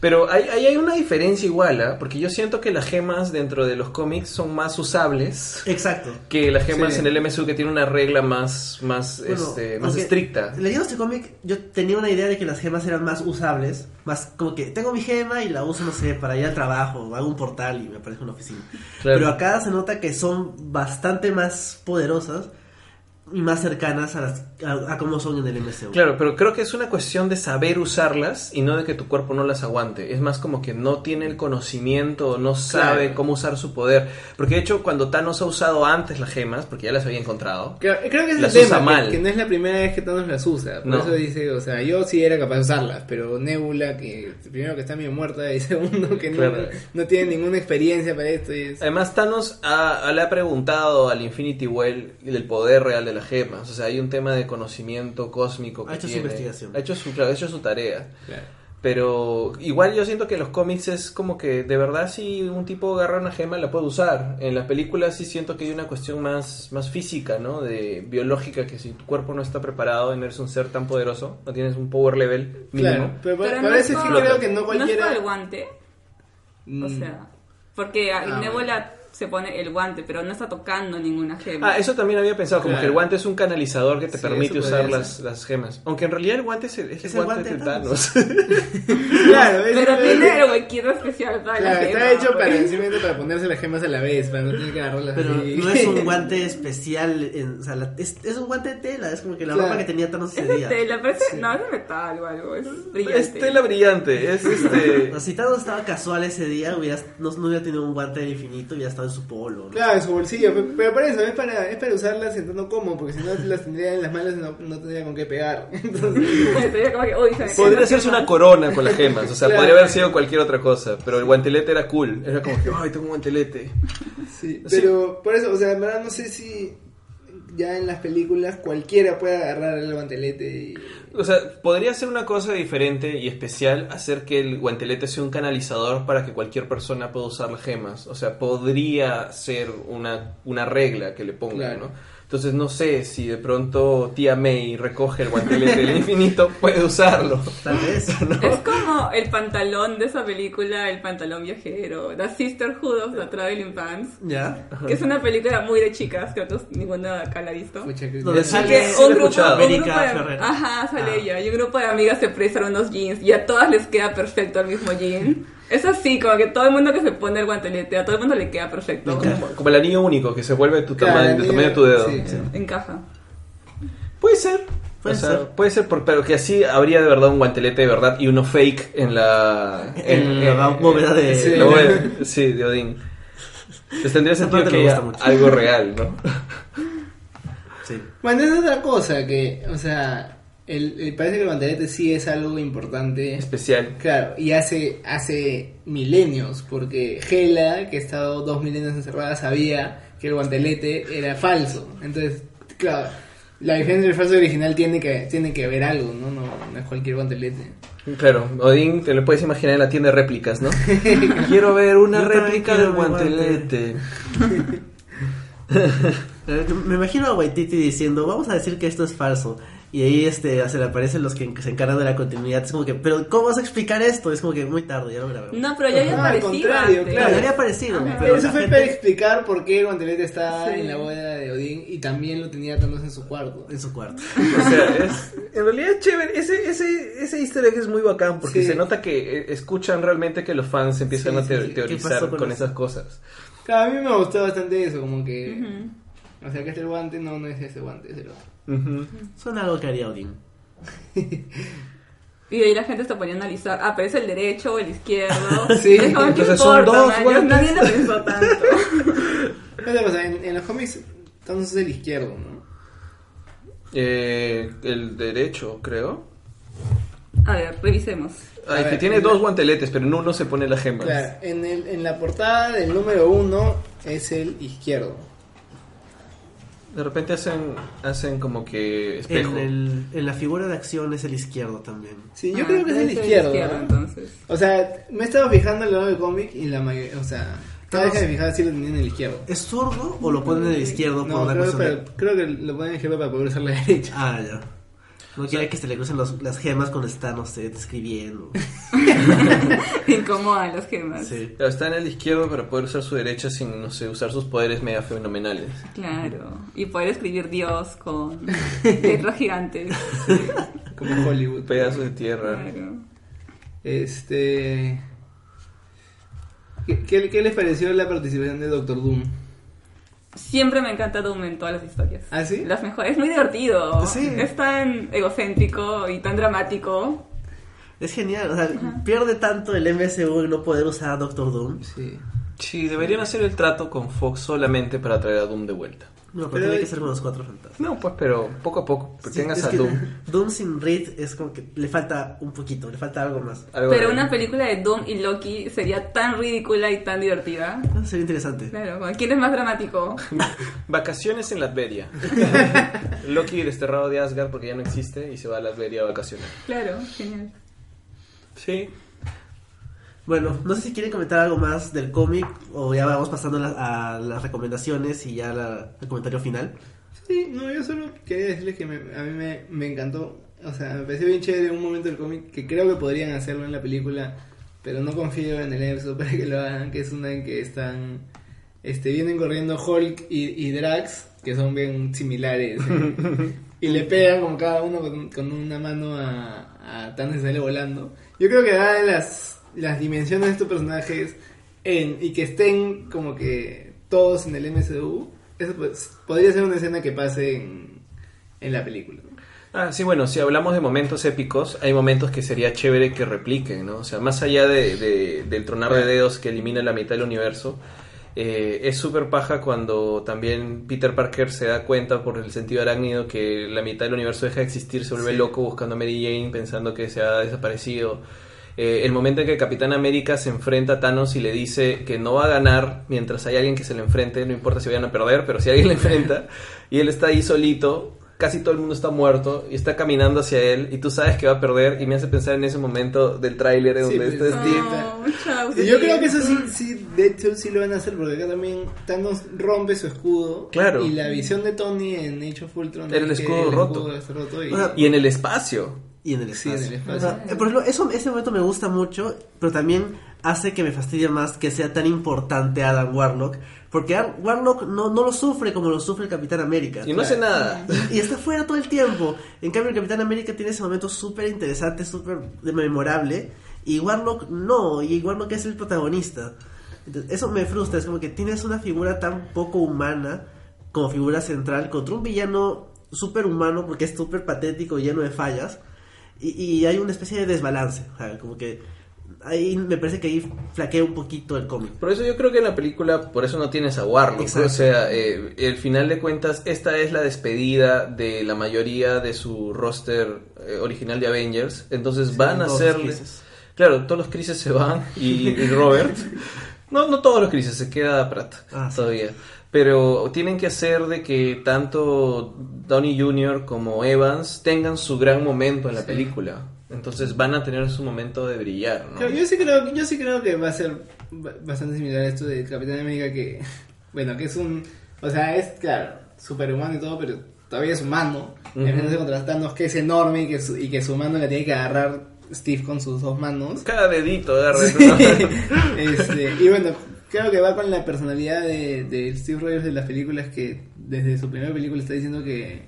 Pero ahí hay, hay una diferencia igual, ¿ah? porque yo siento que las gemas dentro de los cómics son más usables Exacto. que las gemas Sí. en el MSU que tiene una regla más, más, Bueno, este, más estricta. Leyendo este cómic, yo tenía una idea de que las gemas eran más usables. Más como que tengo mi gema y la uso, no sé, para ir al trabajo, o hago un portal y me aparezco en una oficina. Claro. Pero acá se nota que son bastante más poderosas más cercanas a, las, a, a cómo son en el MCU. Claro, pero creo que es una cuestión de saber usarlas y no de que tu cuerpo no las aguante. Es más como que no tiene el conocimiento no sabe Claro. cómo usar su poder. Porque de hecho, cuando Thanos ha usado antes las gemas, porque ya las había encontrado, Creo, creo que es Las el usa tema, mal. Que, que no es la primera vez que Thanos las usa. Por No. eso dice, o sea, yo sí era capaz de usarlas, pero Nebula, que primero que está medio muerta y segundo que no, Claro. no tiene ninguna experiencia para esto. Y es- Además, Thanos ha- le ha preguntado al Infinity Well del poder real de las gemas. O sea, hay un tema de conocimiento cósmico. Que Ha hecho su tiene. investigación. Ha hecho su, claro, ha hecho su tarea. Claro. Pero igual yo siento que en los cómics es como que de verdad si un tipo agarra una gema la puede usar. En las películas sí siento que hay una cuestión más, más física, ¿no? De biológica, que si tu cuerpo no está preparado y no eres un ser tan poderoso, no tienes un power level mínimo. Claro, pero, Pero para no veces es sí por- creo que no No es por cualquiera... el guante, o Mm, sea, porque a- Ah, Nebula se pone el guante, pero no está tocando ninguna gema. Ah, eso también había pensado, como Claro. que el guante es un canalizador que te Sí, permite usar las, las gemas. Aunque en realidad el guante es el, es el Es el guante, guante de Thanos. Claro, es- pero tiene el huequito especial para Claro, la está hecho para, simplemente para ponerse las gemas a la vez, para no tener que agarrarlas Pero así. no es un guante especial, en- o sea, la- es, es un guante de tela, es como que la Claro. ropa que tenía Thanos ese Es de día. tela, parece, no, es de metal o algo, es brillante. es tela brillante, es este... Si Thanos estaba casual ese día, no, no hubiera tenido un guante del infinito, hubiera estado su polo. ¿no? Claro, en su bolsillo, pe- pero para eso, es para, es para usarlas sentando cómodo, porque si no las tendría en las manos y no, no tendría con qué pegar. Entonces, como que, uy, Podría hacerse una corona con las gemas, o sea, Claro. podría haber sido cualquier otra cosa, pero el guantelete era cool, era como que, ay, tengo un guantelete. sí, pero por eso, o sea, en verdad no sé si ya en las películas cualquiera puede agarrar el guantelete y... O sea, podría ser una cosa diferente y especial hacer que el guantelete sea un canalizador para que cualquier persona pueda usar las gemas. O sea, podría ser una, una regla que le pongan, Claro. ¿no? Entonces no sé si de pronto tía May recoge el guantelete del infinito, puede usarlo. Tal vez. Es como el pantalón de esa película, el pantalón viajero, The Sisterhood of the Traveling Pants, ¿Ya? que es una película muy de chicas, que otros ninguna acá la ha visto. Que- Donde sale- Que sí, un grupo, un grupo América de, ajá, sale Ah. ella, y un grupo de amigas se prestan unos jeans y a todas les queda perfecto el mismo jean. Es así, como que todo el mundo que se pone el guantelete, a todo el mundo le queda perfecto. Como, como el anillo único que se vuelve tu Claro, tamaño, el del tamaño de tu dedo. sí, sí. Encaja. Puede ser. Puede O sea, ser. Puede ser, por- pero que así habría de verdad un guantelete de verdad y uno fake en la... En la bóveda de- Sí, la bóveda- sí, de Odín. Pues tendría sentido que gusta mucho. algo real, ¿no? Sí. Bueno, es otra cosa que, o sea, el, el- parece que el guantelete sí es algo importante. Especial. Claro, y hace, hace milenios, porque Hela, que ha estado dos milenios encerrada, sabía que el guantelete era falso. Entonces, claro, la diferencia del falso y original tiene que, tiene que haber algo, ¿no? No, no es cualquier guantelete. Claro, Odín te lo puedes imaginar en la tienda de réplicas, ¿no? Quiero ver una Yo réplica del mi guante. guantelete. Eh, Me imagino a Waititi diciendo, vamos a decir que esto es falso. Y ahí este, se le aparecen los que se encargan de la continuidad. Es como que, pero ¿cómo vas a explicar esto? Es como que muy tarde, ya lo grabé. No, pero ya había Ah, al aparecido contrario, antes. Claro, ya había aparecido. Ajá. Pero Eso fue gente- para explicar por qué el guantelete estaba Sí. en la boda de Odín y también lo tenía atándose en su cuarto. En su cuarto. O sea, es, en realidad es chévere. Ese, ese, ese easter egg es muy bacán porque Sí. se nota que eh, escuchan realmente que los fans empiezan Sí, a. ¿Qué teorizar con, con esas cosas. Claro, a mí me gustó bastante eso, como que... Ujú. O sea, que este el guante, no, no es ese guante, es el otro. Ujú. Suena algo que haría Odín. Y de ahí la gente se ponía a analizar, ah, pero es el derecho o el izquierdo. Sí. Es como, ¿qué Entonces son dos. Nadie lo pensó tanto. Otra cosa, en, en los cómics, entonces es el izquierdo, ¿no? Eh, el derecho, creo. A ver, revisemos. Ah, que ver, tiene la- dos guanteletes, pero en uno se pone las gemas. Claro, en, el, en la portada del número uno es el izquierdo. De repente hacen, hacen como que espejo. En, el, en la figura de acción es el izquierdo también. Sí, yo Ah, creo que es el izquierdo. izquierdo, ¿no? entonces. O sea, me he estado fijando en el lado del cómic y la mayoría, o sea, cada vez que me fijaba sí lo tenían en el izquierdo. ¿Es zurdo o lo ponen en el izquierdo por No, una creo, creo que lo ponen en el izquierdo para poder usar la derecha. Ah, ya. No quiere que se le crucen los- las gemas cuando está, no sé, escribiendo. Incomodan las gemas. Sí. Claro, Está en el izquierdo para poder usar su derecha sin, no sé, usar sus poderes mega fenomenales. Claro. Y poder escribir Dios con letras gigantes. Como Hollywood. Pedazos de tierra. Claro. Este. ¿Qué, qué, qué les pareció la participación de Doctor Doom? Siempre me encanta Doom en todas las historias. ¿Ah, sí? Las mejores. Es muy divertido. Sí. Es tan egocéntrico y tan dramático. Es genial, o sea, pierde tanto el MSU en no poder usar a Doctor Doom. Sí. Sí, deberían hacer el trato con Fox solamente para traer a Doom de vuelta. No, pero, Pero- tiene que ser con los cuatro fantasmas. No, pues, pero poco a poco, Sí, tengas a Doom. Doom sin Reed es como que le falta un poquito, le falta algo más. Algo Pero una película de Doom y Loki sería tan ridícula y tan divertida. Eso sería interesante. Claro, ¿quién es más dramático? Vacaciones en Latveria. Loki desterrado de Asgard porque ya no existe y se va a Latveria a vacacionar. Claro, genial. Sí. Bueno, no sé si quieren comentar algo más del cómic o ya vamos pasando a, la- a las recomendaciones y ya la- el comentario final. Sí, no, yo solo quería decirles que me- a mí me, me encantó. O sea, me pareció bien chévere un momento del cómic que creo que podrían hacerlo en la película, pero no confío en el EPSO para que lo hagan, que es una en que están. Este, vienen corriendo Hulk y, y Drax, que son bien similares, ¿eh? y le pegan como cada uno con, con una mano a, a Thanos y sale volando. Yo creo que dada las, las dimensiones de estos personajes en, y que estén como que todos en el MCU, eso pues, podría ser una escena que pase en, en la película. ¿no? Ah, sí, bueno, si hablamos de momentos épicos, hay momentos que sería chévere que repliquen, ¿no? O sea, más allá de, de- del tronar de dedos que elimina la mitad del universo, eh, es súper paja cuando también Peter Parker se da cuenta por el sentido arácnido que la mitad del universo deja de existir, se vuelve Sí. loco buscando a Mary Jane pensando que se ha desaparecido. Eh, el momento en que Capitán América se enfrenta a Thanos y le dice que no va a ganar mientras hay alguien que se le enfrente, no importa si vayan a perder, pero si alguien le enfrenta, y él está ahí solito, casi todo el mundo está muerto y está caminando hacia él y tú sabes que va a perder y me hace pensar en ese momento del tráiler donde pues, está sí. Steve. No, chao, Y yo creo que eso sí, sí, de hecho sí lo van a hacer porque acá también Thanos rompe su escudo. Claro. Y la visión de Tony en Age of Ultron Era el es que escudo roto. está roto y- O sea, Y en el espacio. Y en el Sí, en espacio. el espacio. O sea, por ejemplo, eso, ese momento me gusta mucho, pero también hace que me fastidie más que sea tan importante Adam Warlock. Porque Adam Warlock no, no lo sufre como lo sufre el Capitán América. Y no hace nada. Y está fuera todo el tiempo. En cambio, el Capitán América tiene ese momento súper interesante, súper memorable. Y Warlock no. Y Warlock es el protagonista. Entonces, eso me frustra. Es como que tienes una figura tan poco humana como figura central contra un villano súper humano porque es súper patético y lleno de fallas. Y, y hay una especie de desbalance. o sea, como que ahí me parece que ahí flaquea un poquito el cómic. Por eso yo creo que en la película, por eso no tienes a Warlock. O sea, eh, el final de cuentas, esta es la despedida de la mayoría de su roster eh, original de Avengers. Entonces van a hacerle... Claro, todos los crisis se van y, y Robert... No, no todos los crisis, se queda Pratt Ah, sí. Pero tienen que hacer de que tanto Downey Jr. como Evans tengan su gran momento en la película. Entonces van a tener su momento de brillar, ¿no? Yo, yo sí creo, yo sí creo que va a ser ba- bastante similar a esto del Capitán América que, bueno, que es un, o sea, es claro, superhumano y todo, pero todavía es humano. Ujú. Enfrentarse contra Thanos que es enorme y que su, y que su mano la tiene que agarrar Steve con sus dos manos. Cada dedito agarra. Sí. Este, y bueno, creo que va con la personalidad de, de Steve Rogers de las películas que desde su primera película está diciendo que,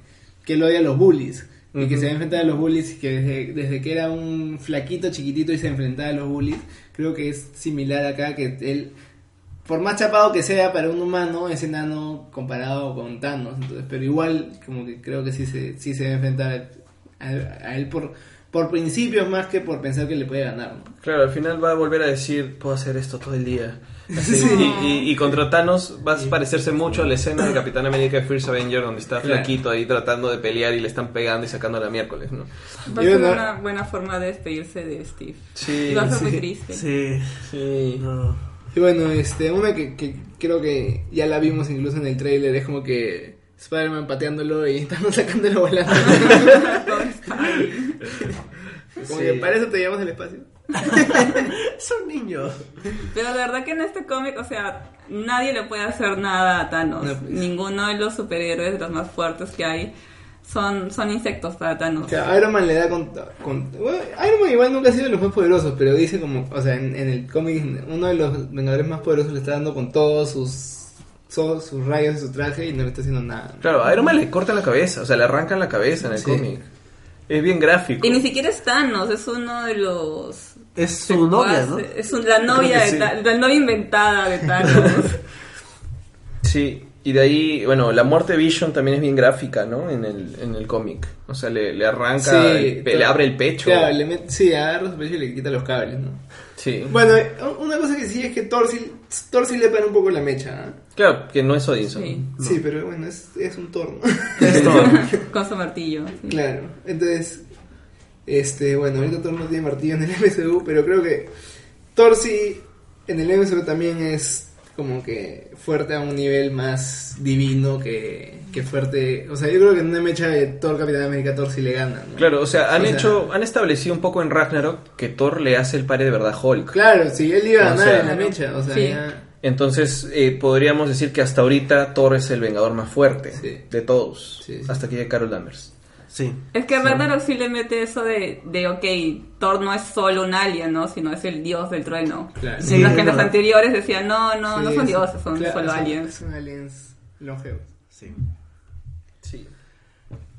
que él odia a los bullies. Y que se va a enfrentar a los bullies y que desde, desde que era un flaquito chiquitito y se enfrentaba a los bullies, creo que es similar acá que él, por más chapado que sea para un humano, es enano comparado con Thanos. Entonces, pero igual como que creo que sí se, sí se va a enfrentar a, a él por, por principios más que por pensar que le puede ganar. ¿no? Claro, al final va a volver a decir, puedo hacer esto todo el día. Así, Sí. y, y- y contra Thanos va a parecerse mucho a la escena de Capitán América First Avenger donde está flaquito ahí tratando de pelear y le están pegando y sacando la miércoles, ¿no? Va a ser una buena forma de despedirse de Steve. Sí, Y va a ser sí. muy triste. Sí. sí. No. Y bueno, este, una que, que creo que ya la vimos incluso en el trailer es como que Spider-Man pateándolo y estamos sacándolo volando. Como Sí. que para eso te llevamos al espacio. Es un niño. Pero de verdad que en este cómic, o sea, nadie le puede hacer nada a Thanos. No, pues. Ninguno de los superhéroes, de los más fuertes que hay, son, son insectos para Thanos. O sea, Iron Man le da con, con- bueno, Iron Man igual nunca ha sido de los más poderosos, pero dice como, o sea, en, en el cómic uno de los Vengadores más poderosos le está dando con todos sus sus rayos de su traje y no le está haciendo nada. Claro, a Iron Man le cortan la cabeza, o sea, le arrancan la cabeza en el Sí. cómic. Es bien gráfico. Y ni siquiera es Thanos, es uno de los... Es su novia, ¿no? Es un- la novia, de sí. La novia inventada de Thanos. Sí, y de ahí, bueno, la muerte de Vision también es bien gráfica, ¿no? En el, en el cómic. O sea, le, le arranca, el le abre el pecho. Claro, le met- sí, agarra su pecho y le quita los cables, ¿no? Sí. Bueno, eh, una cosa que sí es que Thor sí le para un poco la mecha, ¿ah? Claro, que no es Odinson. Sí. Sí, pero bueno, es, es un Thor, ¿no? Es todo. Con su martillo. sí. claro, entonces, este, bueno, ahorita Thor no tiene martillo en el MCU, pero creo que Thor sí en el MCU también es como que fuerte a un nivel más divino que, que fuerte. O sea, yo creo que en una mecha de Thor Capitán América Thor sí le gana, ¿no? Claro, o sea, han O sea- hecho, han establecido un poco en Ragnarok que Thor le hace el pare de verdad a Hulk. Claro, sí, él iba a O ganar sea- en la mecha, o sea, Sí. ya- Entonces, eh, podríamos decir que hasta ahorita Thor es el vengador más fuerte Sí. de todos. Sí, sí. Hasta que llegue Carol Danvers. Sí. Es que Ragnarok sí le mete eso de, de, ok, Thor no es solo un alien, ¿no? Sino es el dios del trueno. Claro. Sí, Las es que en las verdad. anteriores decían, no, no, no Sí, son sí. dioses, son Claro, solo son- aliens. Son aliens longevos. Sí. Sí.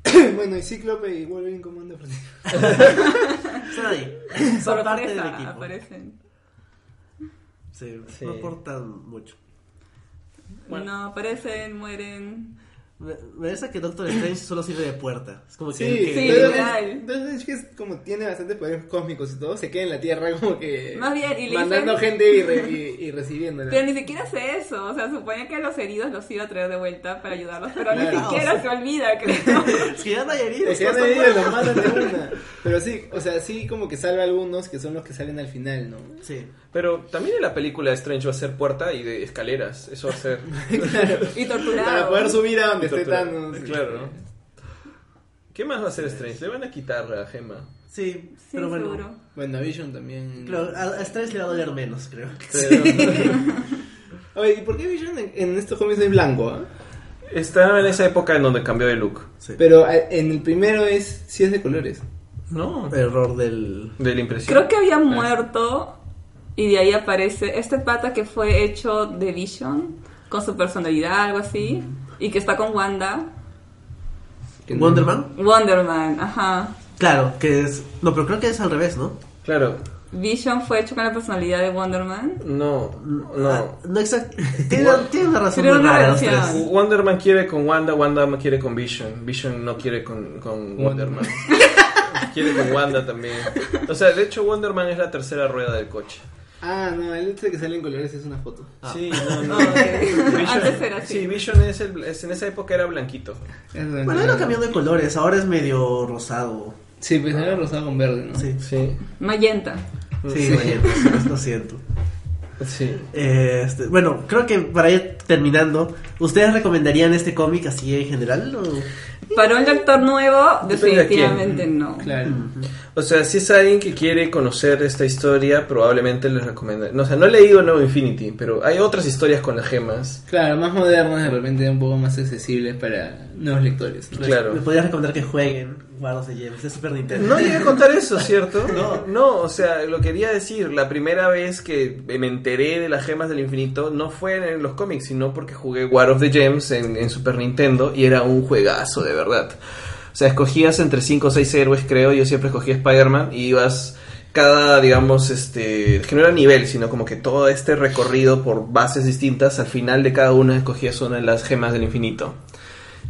bueno, y Cíclope y Wolverine comando Están ahí. Son parte del equipo. aparecen. Sí, Sí. no aportan mucho. No, aparecen, mueren. Me, parece que Doctor Strange solo sirve de puerta. Es como que... Sí, que- Sí, pero literal. es- entonces es que es como tiene bastantes poderes cósmicos y todo, se queda en la Tierra como que Más bien, y le mandando dicen- gente y, re- y, y recibiéndola. Pero ni siquiera hace eso, o sea, supone que a los heridos los iba a traer de vuelta para ayudarlos, pero ni siquiera se olvida, creo. Que ya no hay heridos. Que ya todos nadie están los matan de una. Pero sí, o sea, sí como que salva a algunos que son los que salen al final, ¿no? Sí. Pero también en la película Strange va a ser puerta y de escaleras. Eso va a ser. Y torturado. Para poder subir a donde esté. Thanos. Claro, ¿no? ¿Qué más va a hacer Strange? Le van a quitar la gema. Sí, Sí, pero bueno. seguro. Bueno, Vision también. Creo, a, a Strange le va a doler menos, creo. Pero Oye, ¿y por qué Vision en, en estos cómics es blanco? ah? está en esa época en donde cambió de look. Sí. Pero eh, en el primero es sí es de colores. No. Error del... De la impresión. Creo que había muerto y de ahí aparece este pata que fue hecho de Vision con su personalidad, algo así, y que está con Wanda. No- ¿Wonderman? Wonderman, ajá. Claro, que es... No, pero creo que es al revés, ¿no? Claro. Vision fue hecho con la personalidad de Wonderman. No. Ah, No. no exacto. Tiene, tiene una razón muy una rara los versión. tres. Wonder Man quiere con Wanda, Wanda quiere con Vision. Vision no quiere con, con Wonder Man. quiere con Wanda también. O sea, de hecho Wonder Man es la tercera rueda del coche. Ah, no, el este que sale en colores es una foto. Sí, no, no. Antes era así. Sí, Vision es el, es- en esa época era blanquito. Es Bueno, era cambiando de colores, ahora es medio rosado. Sí, pues era rosado con verde, ¿no? Sí, Sí, sí, Magenta. Sí. sí, lo siento. sí. Eh, este, bueno, creo que para ir terminando, ¿ustedes recomendarían este cómic así en general? O... Para un lector nuevo, Depende de definitivamente no. Claro. O sea, si es alguien que quiere conocer esta historia, probablemente les recomendaría. No, o sea, no he leído nuevo Infinity, pero hay otras historias con las gemas. Claro, más modernas, de repente un poco más accesibles para nuevos lectores. ¿no? Claro. ¿Me podrías recomendar que jueguen Guardos de Gems de Super Nintendo? No llegué a contar eso, ¿cierto? No. No, o sea, lo quería decir, la primera vez que me enteré de las gemas del infinito no fue en los cómics, sino porque jugué War of the Gems en, en Super Nintendo y era un juegazo, de verdad. O sea, escogías entre 5 o 6 héroes, creo, yo siempre escogía Spider-Man y ibas cada, digamos, este, que no era nivel, sino como que todo este recorrido por bases distintas, al final de cada una escogías una de las gemas del infinito.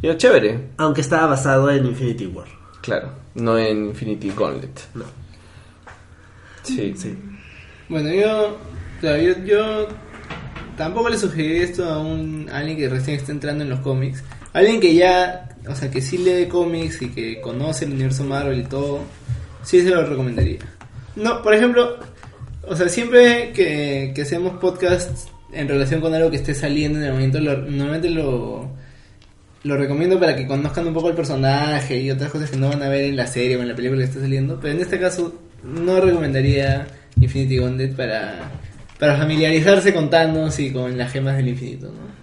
Y era chévere, Aunque estaba basado en Infinity War. claro, no en Infinity Gauntlet. No. Sí, Sí. Bueno, yo, claro, yo, yo tampoco le sugerí esto a un a alguien que recién está entrando en los cómics. Alguien que ya, o sea, que sí lee cómics y que conoce el universo Marvel y todo, sí se lo recomendaría. No, por ejemplo, o sea, siempre que, que hacemos podcasts en relación con algo que esté saliendo en el momento, lo- normalmente lo, lo recomiendo para que conozcan un poco el personaje y otras cosas que no van a ver en la serie o en la película que está saliendo. Pero en este caso no recomendaría Infinity Gauntlet para, para familiarizarse con Thanos y con las gemas del infinito, ¿no?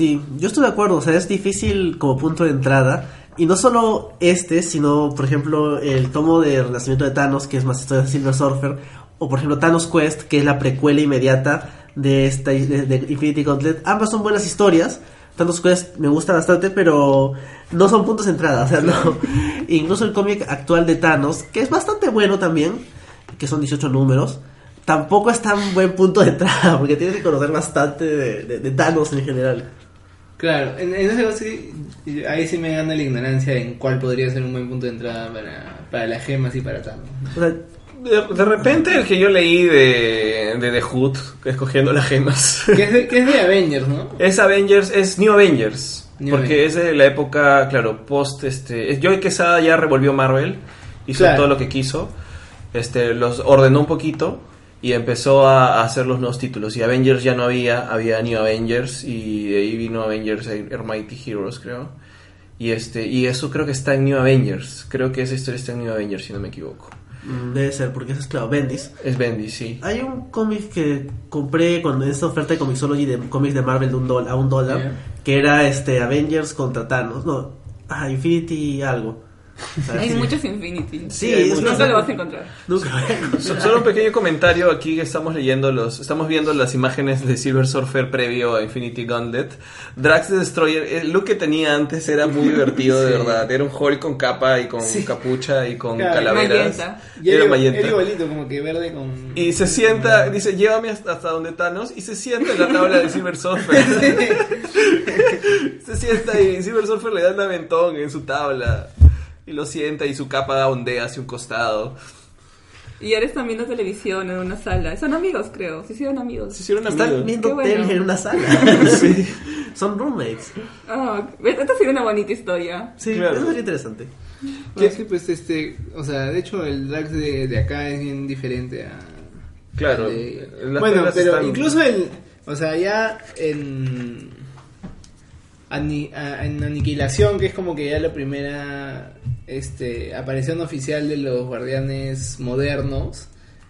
Sí, yo estoy de acuerdo, o sea, es difícil como punto de entrada. Y no solo este, sino, por ejemplo, el tomo de Renacimiento de Thanos, que es más historia de Silver Surfer, o por ejemplo Thanos Quest, que es la precuela inmediata de esta de, de Infinity Gauntlet. Ambas son buenas historias. Thanos Quest me gusta bastante, pero no son puntos de entrada, o sea, no. Incluso el cómic actual de Thanos, que es bastante bueno también, que son 18 números, tampoco es tan buen punto de entrada, porque tienes que conocer bastante de, de- de Thanos en general. Claro, en, en ese caso sí, ahí sí me gana la ignorancia en cuál podría ser un buen punto de entrada para, para las gemas y para Thanos. O sea, De, de repente el que yo leí de, de The Hood, escogiendo las gemas, Que es de, que es de Avengers, ¿no? es Avengers, es New Avengers. New porque Avengers. es de la época, claro, post, este, es- Joey Quesada ya revolvió Marvel, hizo Claro. todo lo que quiso, este, los ordenó un poquito y empezó a, a hacer los nuevos títulos. Y Avengers ya no había, había New Avengers y de ahí vino Avengers Mighty Heroes, creo. Y este, y eso creo que está en New Avengers. Creo que esa historia está en New Avengers, si no me equivoco. mm, debe ser, porque eso es claro, Bendis. Es Bendy, sí. Hay un cómic que compré con esta oferta de Comixology de cómics de Marvel de un dólar, a un dólar, Yeah. que era este Avengers contra Thanos, no, ah, Infinity algo. Hay sí. muchos Infinity. Sí, muchos. una- Nunca lo vas a encontrar. Nunca. So- Solo un pequeño comentario aquí estamos leyendo los, estamos viendo las imágenes de Silver Surfer previo a Infinity Gauntlet. Drax the Destroyer, el look que tenía antes era muy divertido de Sí. verdad. Era un Hulk con capa y con Sí. capucha y con Claro, calaveras. Y Era era, magenta. era igualito, como que verde con... Y se sienta, dice, llévame hasta, hasta donde Thanos y se sienta en la tabla de Silver Surfer. se sienta y Silver Surfer le da un aventón en su tabla. Y lo sienta y su capa ondea hacia un costado. Y ahora están viendo televisión en una sala. Son amigos, creo. Se hicieron amigos. Se hicieron Están amigos. viendo Qué bueno. tele en una sala. Son roommates. ¿ves? Esta sería una bonita historia. Sí, Claro. eso sería interesante. Que sí, pues este, o sea, de hecho el Drax de, de acá es bien diferente a... Claro, de- bueno, pero están- incluso el, o sea, ya en, ani- a- en Aniquilación, que es como que ya la primera este, aparición oficial de los guardianes modernos,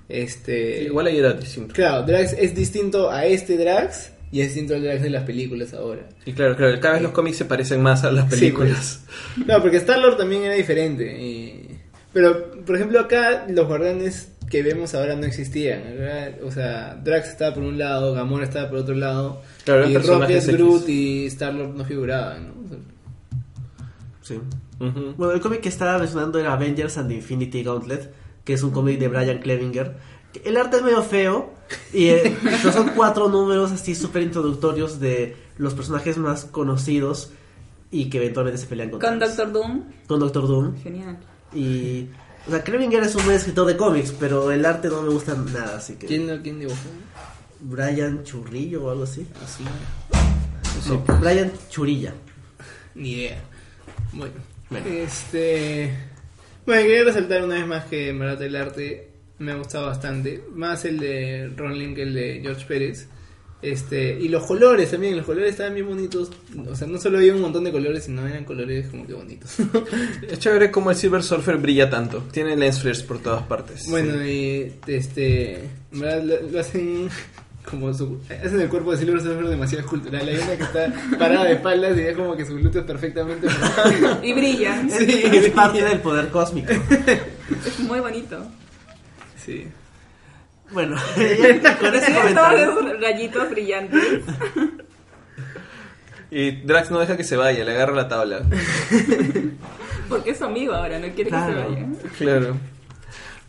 este, Igual ahí era distinto. claro, Drax es distinto a este Drax y es distinto al Drax de las películas ahora. Y claro, claro, cada vez los cómics se parecen más a las Sí, películas. Claro, porque Star-Lord también era diferente. y- Pero, por ejemplo, acá los guardianes que vemos ahora no existían. ¿verdad? O sea, Drax estaba por un lado, Gamora estaba por otro lado. Claro, y Rocket. Groot y Star-Lord no figuraban. ¿no? O sea, Sí. Bueno, el cómic que estaba mencionando era Avengers and the Infinity Gauntlet, que es un cómic de Brian Clevinger. El arte es medio feo, y eh, son cuatro números así súper introductorios de los personajes más conocidos y que eventualmente se pelean con Con. Doctor Doom. Con Doctor Doom. Genial. Y. O sea, Clevinger es un buen escritor de cómics, pero el arte no me gusta nada, así que. ¿Quién, quién dibujó? Brian Churrillo o algo así. Así. No, Brian Churilla. Ni idea. Bueno, Bueno. este. Bueno, quería resaltar una vez más que en verdad el arte me ha gustado bastante. Más el de Ron Link que el de George Pérez. Este, y los colores también, los colores estaban bien bonitos. O sea, no solo había un montón de colores, sino eran colores como que bonitos. Es chévere como el Silver Surfer brilla tanto. Tiene lens flares por todas partes. bueno, y este. En verdad lo, lo hacen como su. Hacen el cuerpo de Silver Surfer demasiado escultural. Hay una que está parada de espaldas y es como que su glúteo es perfectamente. Y brillan. Sí. Es, es parte del poder cósmico. Es muy bonito. sí. Bueno, con ese comentario. todos esos rayitos brillantes. Y Drax no deja que se vaya, le agarra la tabla. Porque es su amigo ahora, no quiere que se vaya. Claro.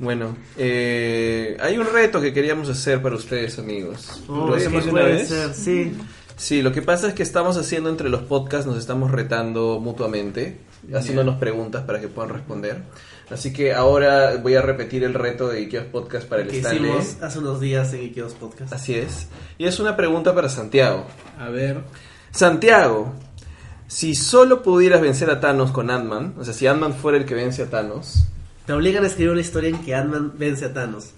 Bueno, eh, hay un reto que queríamos hacer para ustedes, amigos. Oh, ¿Lo ¿qué hacemos una vez? ser? Sí. Sí, lo que pasa es que estamos haciendo entre los podcasts, nos estamos retando mutuamente, haciéndonos preguntas para que puedan responder. Así que ahora voy a repetir el reto de Ikeos Podcast para el Que Stanley. hicimos hace unos días en Ikeos Podcast. Así es. Y es una pregunta para Santiago. A ver. Santiago, si solo pudieras vencer a Thanos con Ant-Man, o sea, si Ant-Man fuera el que vence a Thanos, Te obligan a escribir una historia en que Ant-Man vence a Thanos.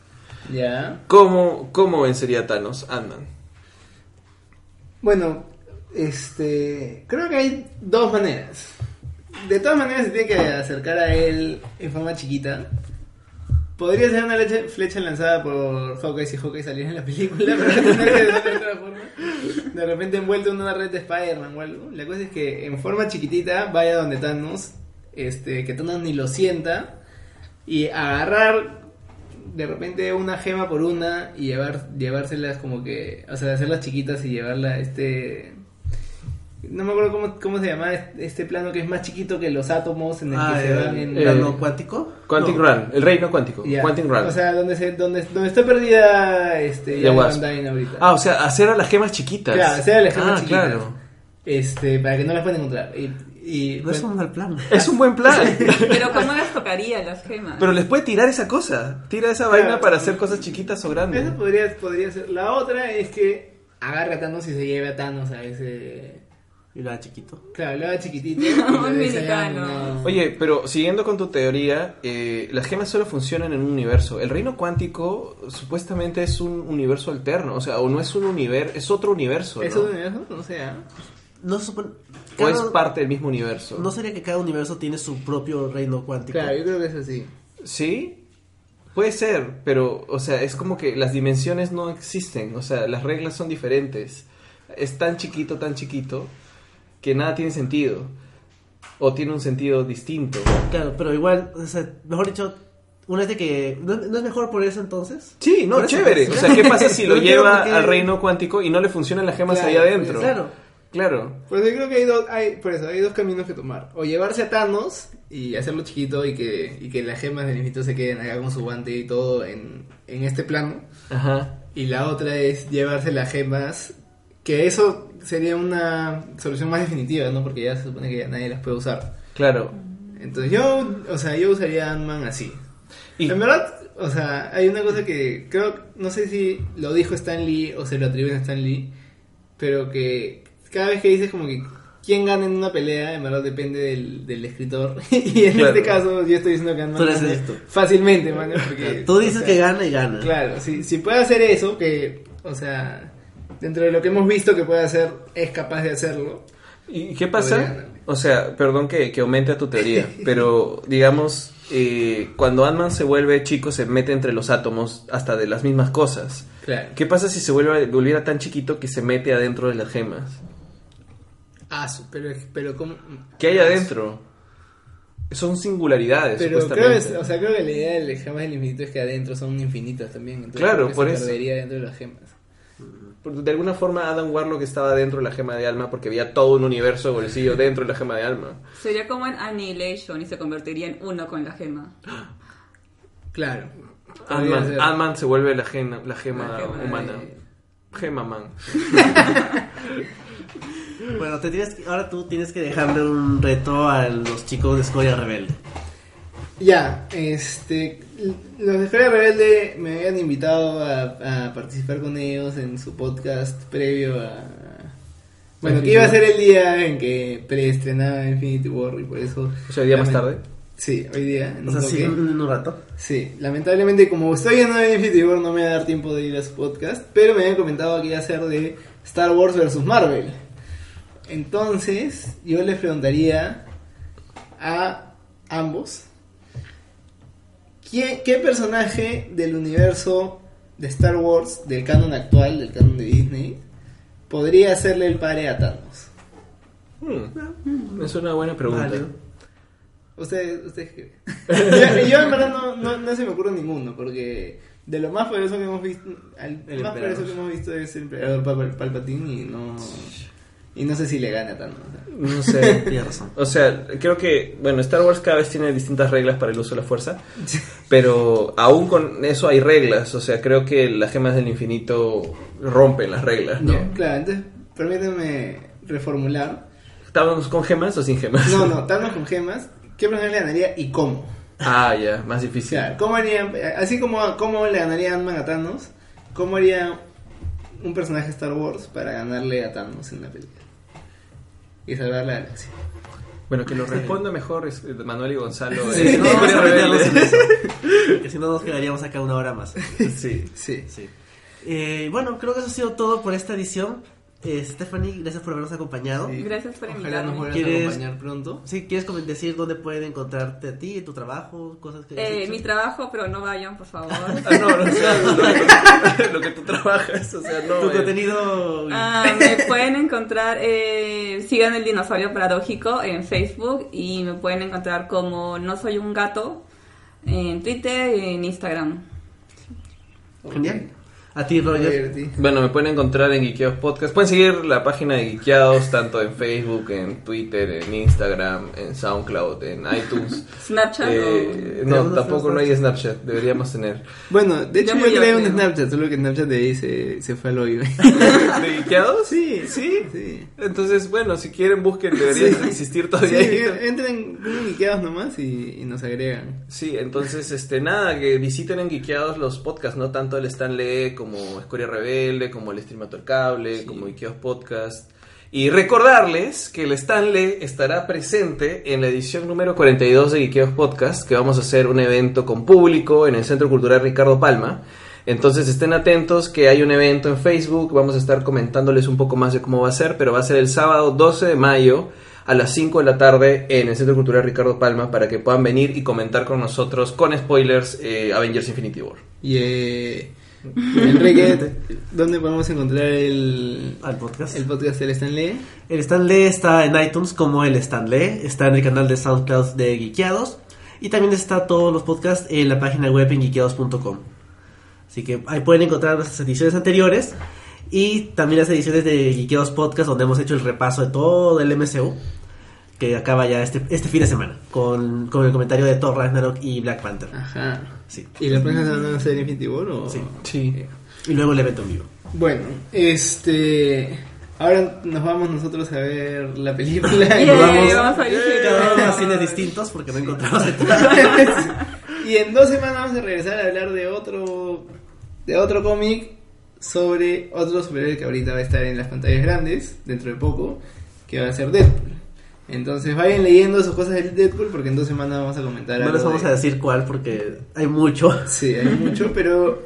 Ya. ¿cómo, cómo vencería a Thanos Ant-Man? Bueno, este. Creo que hay dos maneras. De todas maneras, se tiene que acercar a él en forma chiquita. Podría ser una leche- flecha lanzada por Hawkeye si Hawkeye saliera en la película, pero que ser de otra forma. De repente envuelto en una red de Spider-Man o algo. La cosa es que en forma chiquitita vaya donde Thanos, este, que Thanos ni lo sienta, y agarrar de repente una gema por una y llevar llevárselas como que, o sea, hacerlas chiquitas y llevarla a este no me acuerdo cómo, cómo se llama este plano que es más chiquito que los átomos en el Ah, que se van en eh, plano cuántico. Quantic No. Run, el reino cuántico, Ya. Quantic Run. O sea, donde se donde, donde está perdida este ahorita. Ah, o sea, hacer a las gemas chiquitas. Claro, hacer a las gemas ah, chiquitas. claro. Este, para que no las puedan encontrar. Y, y No es un mal plan. Es un buen plan. Pero ¿cómo las tocaría las gemas? Pero les puede tirar esa cosa. Tira esa Claro. vaina para hacer cosas chiquitas o grandes. Esa podría, podría ser. La otra es que agarra a Thanos y se lleve a Thanos a ese. Y lo haga chiquito. Claro, lo haga chiquitito. No, y le dice, mexicano. "Ah, no". Oye, pero siguiendo con tu teoría, eh, las gemas solo funcionan en un universo. El reino cuántico supuestamente es un universo alterno, o sea, o no es un universo, es otro universo, ¿no? ¿Es un universo? No sé. No se supone. O es cada- parte del mismo universo. ¿No sería que cada universo tiene su propio reino cuántico? Claro, yo creo que es así. ¿Sí? Puede ser, pero, o sea, es como que las dimensiones no existen, o sea, las reglas son diferentes. Es tan chiquito, tan chiquito, que nada tiene sentido. O tiene un sentido distinto. Claro, pero igual, o sea, mejor dicho, una vez de que. ¿No, no es mejor por eso entonces? Sí, no, eso, chévere. pues, O sea, ¿qué pasa si lo No lleva por qué- al reino cuántico y no le funcionan las gemas Claro, ahí adentro? Claro. Claro. Pues yo creo que hay dos, hay, por eso, hay dos caminos que tomar. O llevarse a Thanos y hacerlo chiquito y que, y que las gemas del infinito se queden acá con su guante y todo en, en este plano. Ajá. Y la otra es llevarse las gemas, que eso sería una solución más definitiva, ¿no? Porque ya se supone que ya nadie las puede usar. Claro. Entonces yo, o sea, yo usaría Ant-Man así. Y- En verdad, o sea, hay una cosa que creo, no sé si lo dijo Stan Lee o se lo atribuyen a Stan Lee, pero que cada vez que dices como que quién gana en una pelea, en verdad depende del, del escritor. y en Claro. este caso yo estoy diciendo que gana esto. fácilmente, mano, porque, Tú dices o sea, que gana y gana. Claro, si, si puede hacer eso, que, o sea, dentro de lo que hemos visto que puede hacer, es capaz de hacerlo. ¿Y qué pasa? O sea, perdón que, que aumente a tu teoría, pero digamos, eh, cuando Ant-Man se vuelve chico, se mete entre los átomos hasta de las mismas cosas. Claro. ¿Qué pasa si se vuelve, volviera tan chiquito que se mete adentro de las gemas? Ah, pero, pero ¿cómo? ¿Qué hay adentro? Son singularidades, Pero creo, supuestamente. es- o sea, creo que la idea del gemas del infinito es que adentro son infinitas también. Entonces Claro, creo por se eso. perdería dentro de las gemas. De alguna forma Adam Warlock estaba dentro de la gema de alma porque había todo un universo de bolsillo dentro de la gema de alma. Sería como en Annihilation y se convertiría en uno con la gema. Claro. Ant-Man. Ant-Man se vuelve la, gena- la gema La gema humana. de- Gema man. Bueno, te tienes que- ahora tú tienes que dejarle un reto a los chicos de Escoria Rebelde. Ya, este. Los de Escuela Rebelde me habían invitado a, a participar con ellos en su podcast previo a. Bueno, que iba a ser el día en que preestrenaba Infinity War y por eso. O sea, día más tarde. Sí, hoy día. en O un sea, sí, en, en un rato. Sí, lamentablemente como estoy viendo Infinity War no me va a dar tiempo de ir a su podcast, pero me habían comentado que iba a ser de Star Wars vs Marvel. Entonces, yo les preguntaría a ambos ¿quién- ¿qué personaje del universo de Star Wars, del canon actual, del canon de Disney, podría hacerle el padre a Thanos? Hmm. Es una buena pregunta. Vale. Ustedes, ustedes qué ven? yo, yo en verdad no, no, no se me ocurre ninguno, porque de lo más poderoso que hemos visto, al El más emperador. poderoso que hemos visto es el emperador Pal- Palpatine y no y no sé si le gana tanto. o sea. No sé. Tienes razón. O sea, creo que, bueno, Star Wars cada vez tiene distintas reglas para el uso de la fuerza, pero aún con eso hay reglas, o sea, creo que las gemas del infinito rompen las reglas, ¿no? Claro, entonces permíteme reformular. ¿Estábamos con gemas o sin gemas? No, no, Thanos con gemas, ¿qué personaje le ganaría y cómo? Ah, ya, más O difícil. sea, ¿cómo haría, así como cómo le ganaría Ant-Man a Thanos, cómo haría un personaje Star Wars para ganarle a Thanos en la película? Y salvar la galaxia. Bueno, que lo responda mejor es eh, Manuel y Gonzalo. Sí, eh, no, vamos a en eso. Porque si no nos quedaríamos acá una hora más. Sí. Sí. Sí. Eh, bueno, creo que eso ha sido todo por esta edición. Eh, Stephanie, gracias por habernos acompañado. Sí. Gracias por Ojalá invitarme. nos vuelvas ¿Quieres- a acompañar pronto. Sí, ¿quieres decir dónde pueden encontrarte a ti, tu trabajo, cosas que Eh, hecho? mi trabajo, pero no vayan, por favor. Ah, no, no, o sea, lo, lo que tú trabajas, o sea, no. Tu eh, contenido... Ah, me pueden encontrar, eh, sigan el dinosaurio paradójico en Facebook y me pueden encontrar como No Soy un Gato en Twitter y en Instagram. Genial. A ti, A Roger. sí. Bueno, me pueden encontrar en Geekeados Podcast. Pueden seguir la página de Geekeados tanto en Facebook, en Twitter, en Instagram, en SoundCloud, en iTunes. Snapchat Eh, o- no, ¿Tenemos tampoco no hay Snapchat? Deberíamos tener. Bueno, de hecho Ya yo murió, creé un. Snapchat, solo que Snapchat de ahí se, se fue al hoyo. ¿De Geekeados? Sí, ¿Sí? sí. Entonces, bueno, si quieren busquen, debería Sí. existir Sí, todavía. ahí. entren, pongan Ikeados nomás y, y nos agregan. Sí, entonces, este, nada, que visiten en Geekeados los podcasts, no tanto el Stan Lee como Escoria Rebelde, como el Streamato el Cable, como Geekeados Podcast. Y recordarles que el Stan Lee estará presente en la edición número 42 de Geekeados Podcast, que vamos a hacer un evento con público en el Centro Cultural Ricardo Palma. Entonces estén atentos que hay un evento en Facebook, vamos a estar comentándoles un poco más de cómo va a ser, pero va a ser el sábado 12 de mayo a las 5 de la tarde en el Centro Cultural Ricardo Palma para que puedan venir y comentar con nosotros con spoilers eh, Avengers Infinity War. Y eh, Enrique, ¿dónde podemos encontrar el, Al podcast. el podcast del Stanley? El Stanley está en iTunes como el Stanley, está en el canal de SoundCloud de Geekeados y también está todos los podcasts en la página web en geekeados.com. Así que ahí pueden encontrar las ediciones anteriores y también las ediciones de Geekeados Podcast donde hemos hecho el repaso de todo el MCU que acaba ya este, este fin de semana con, con el comentario de Thor Ragnarok y Black Panther. Ajá. Sí. ¿Y la próxima semana van a ser Infinity War o...? Sí. Sí. Y luego el evento en vivo. Bueno, este... Ahora nos vamos nosotros a ver la película. y vamos- vamos a ir Cada uno a cines distintos porque no encontramos el y en dos semanas vamos a regresar a hablar de otro de otro cómic sobre otro superhéroe que ahorita va a estar en las pantallas grandes dentro de poco, que va a ser Deadpool. Entonces vayan leyendo sus cosas de Deadpool porque en dos semanas vamos a comentar No algo les vamos de- a decir cuál porque hay mucho. Sí, hay mucho, pero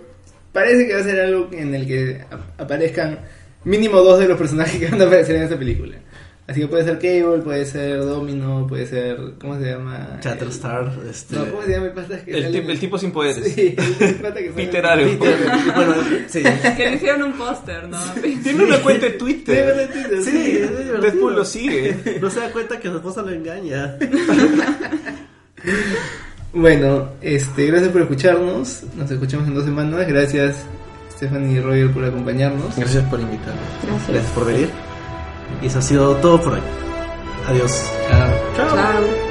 parece que va a ser algo en el que ap- aparezcan mínimo dos de los personajes que van a aparecer en esta película. Así que puede ser Cable, puede ser Domino, puede ser. ¿Cómo se llama? Chatterstar, este... No, ¿cómo se llama el pata que El, sale tip- en el tipo sin poderes. Sí, el pata que sale Peter. Peter, bueno, sí. Que le hicieron un póster, ¿no? Tiene una cuenta de Sí, Twitter. ¿verdad? Twitter, Sí, sí. es. Deadpool lo sigue. No se da cuenta que su esposa lo engaña. Bueno, este, gracias por escucharnos. Nos escuchamos en dos semanas. Gracias, Stephanie y Roger, por acompañarnos. Gracias por invitarme. Gracias por venir. Y eso ha sido todo por hoy. Adiós. Chao. Chao. Chao.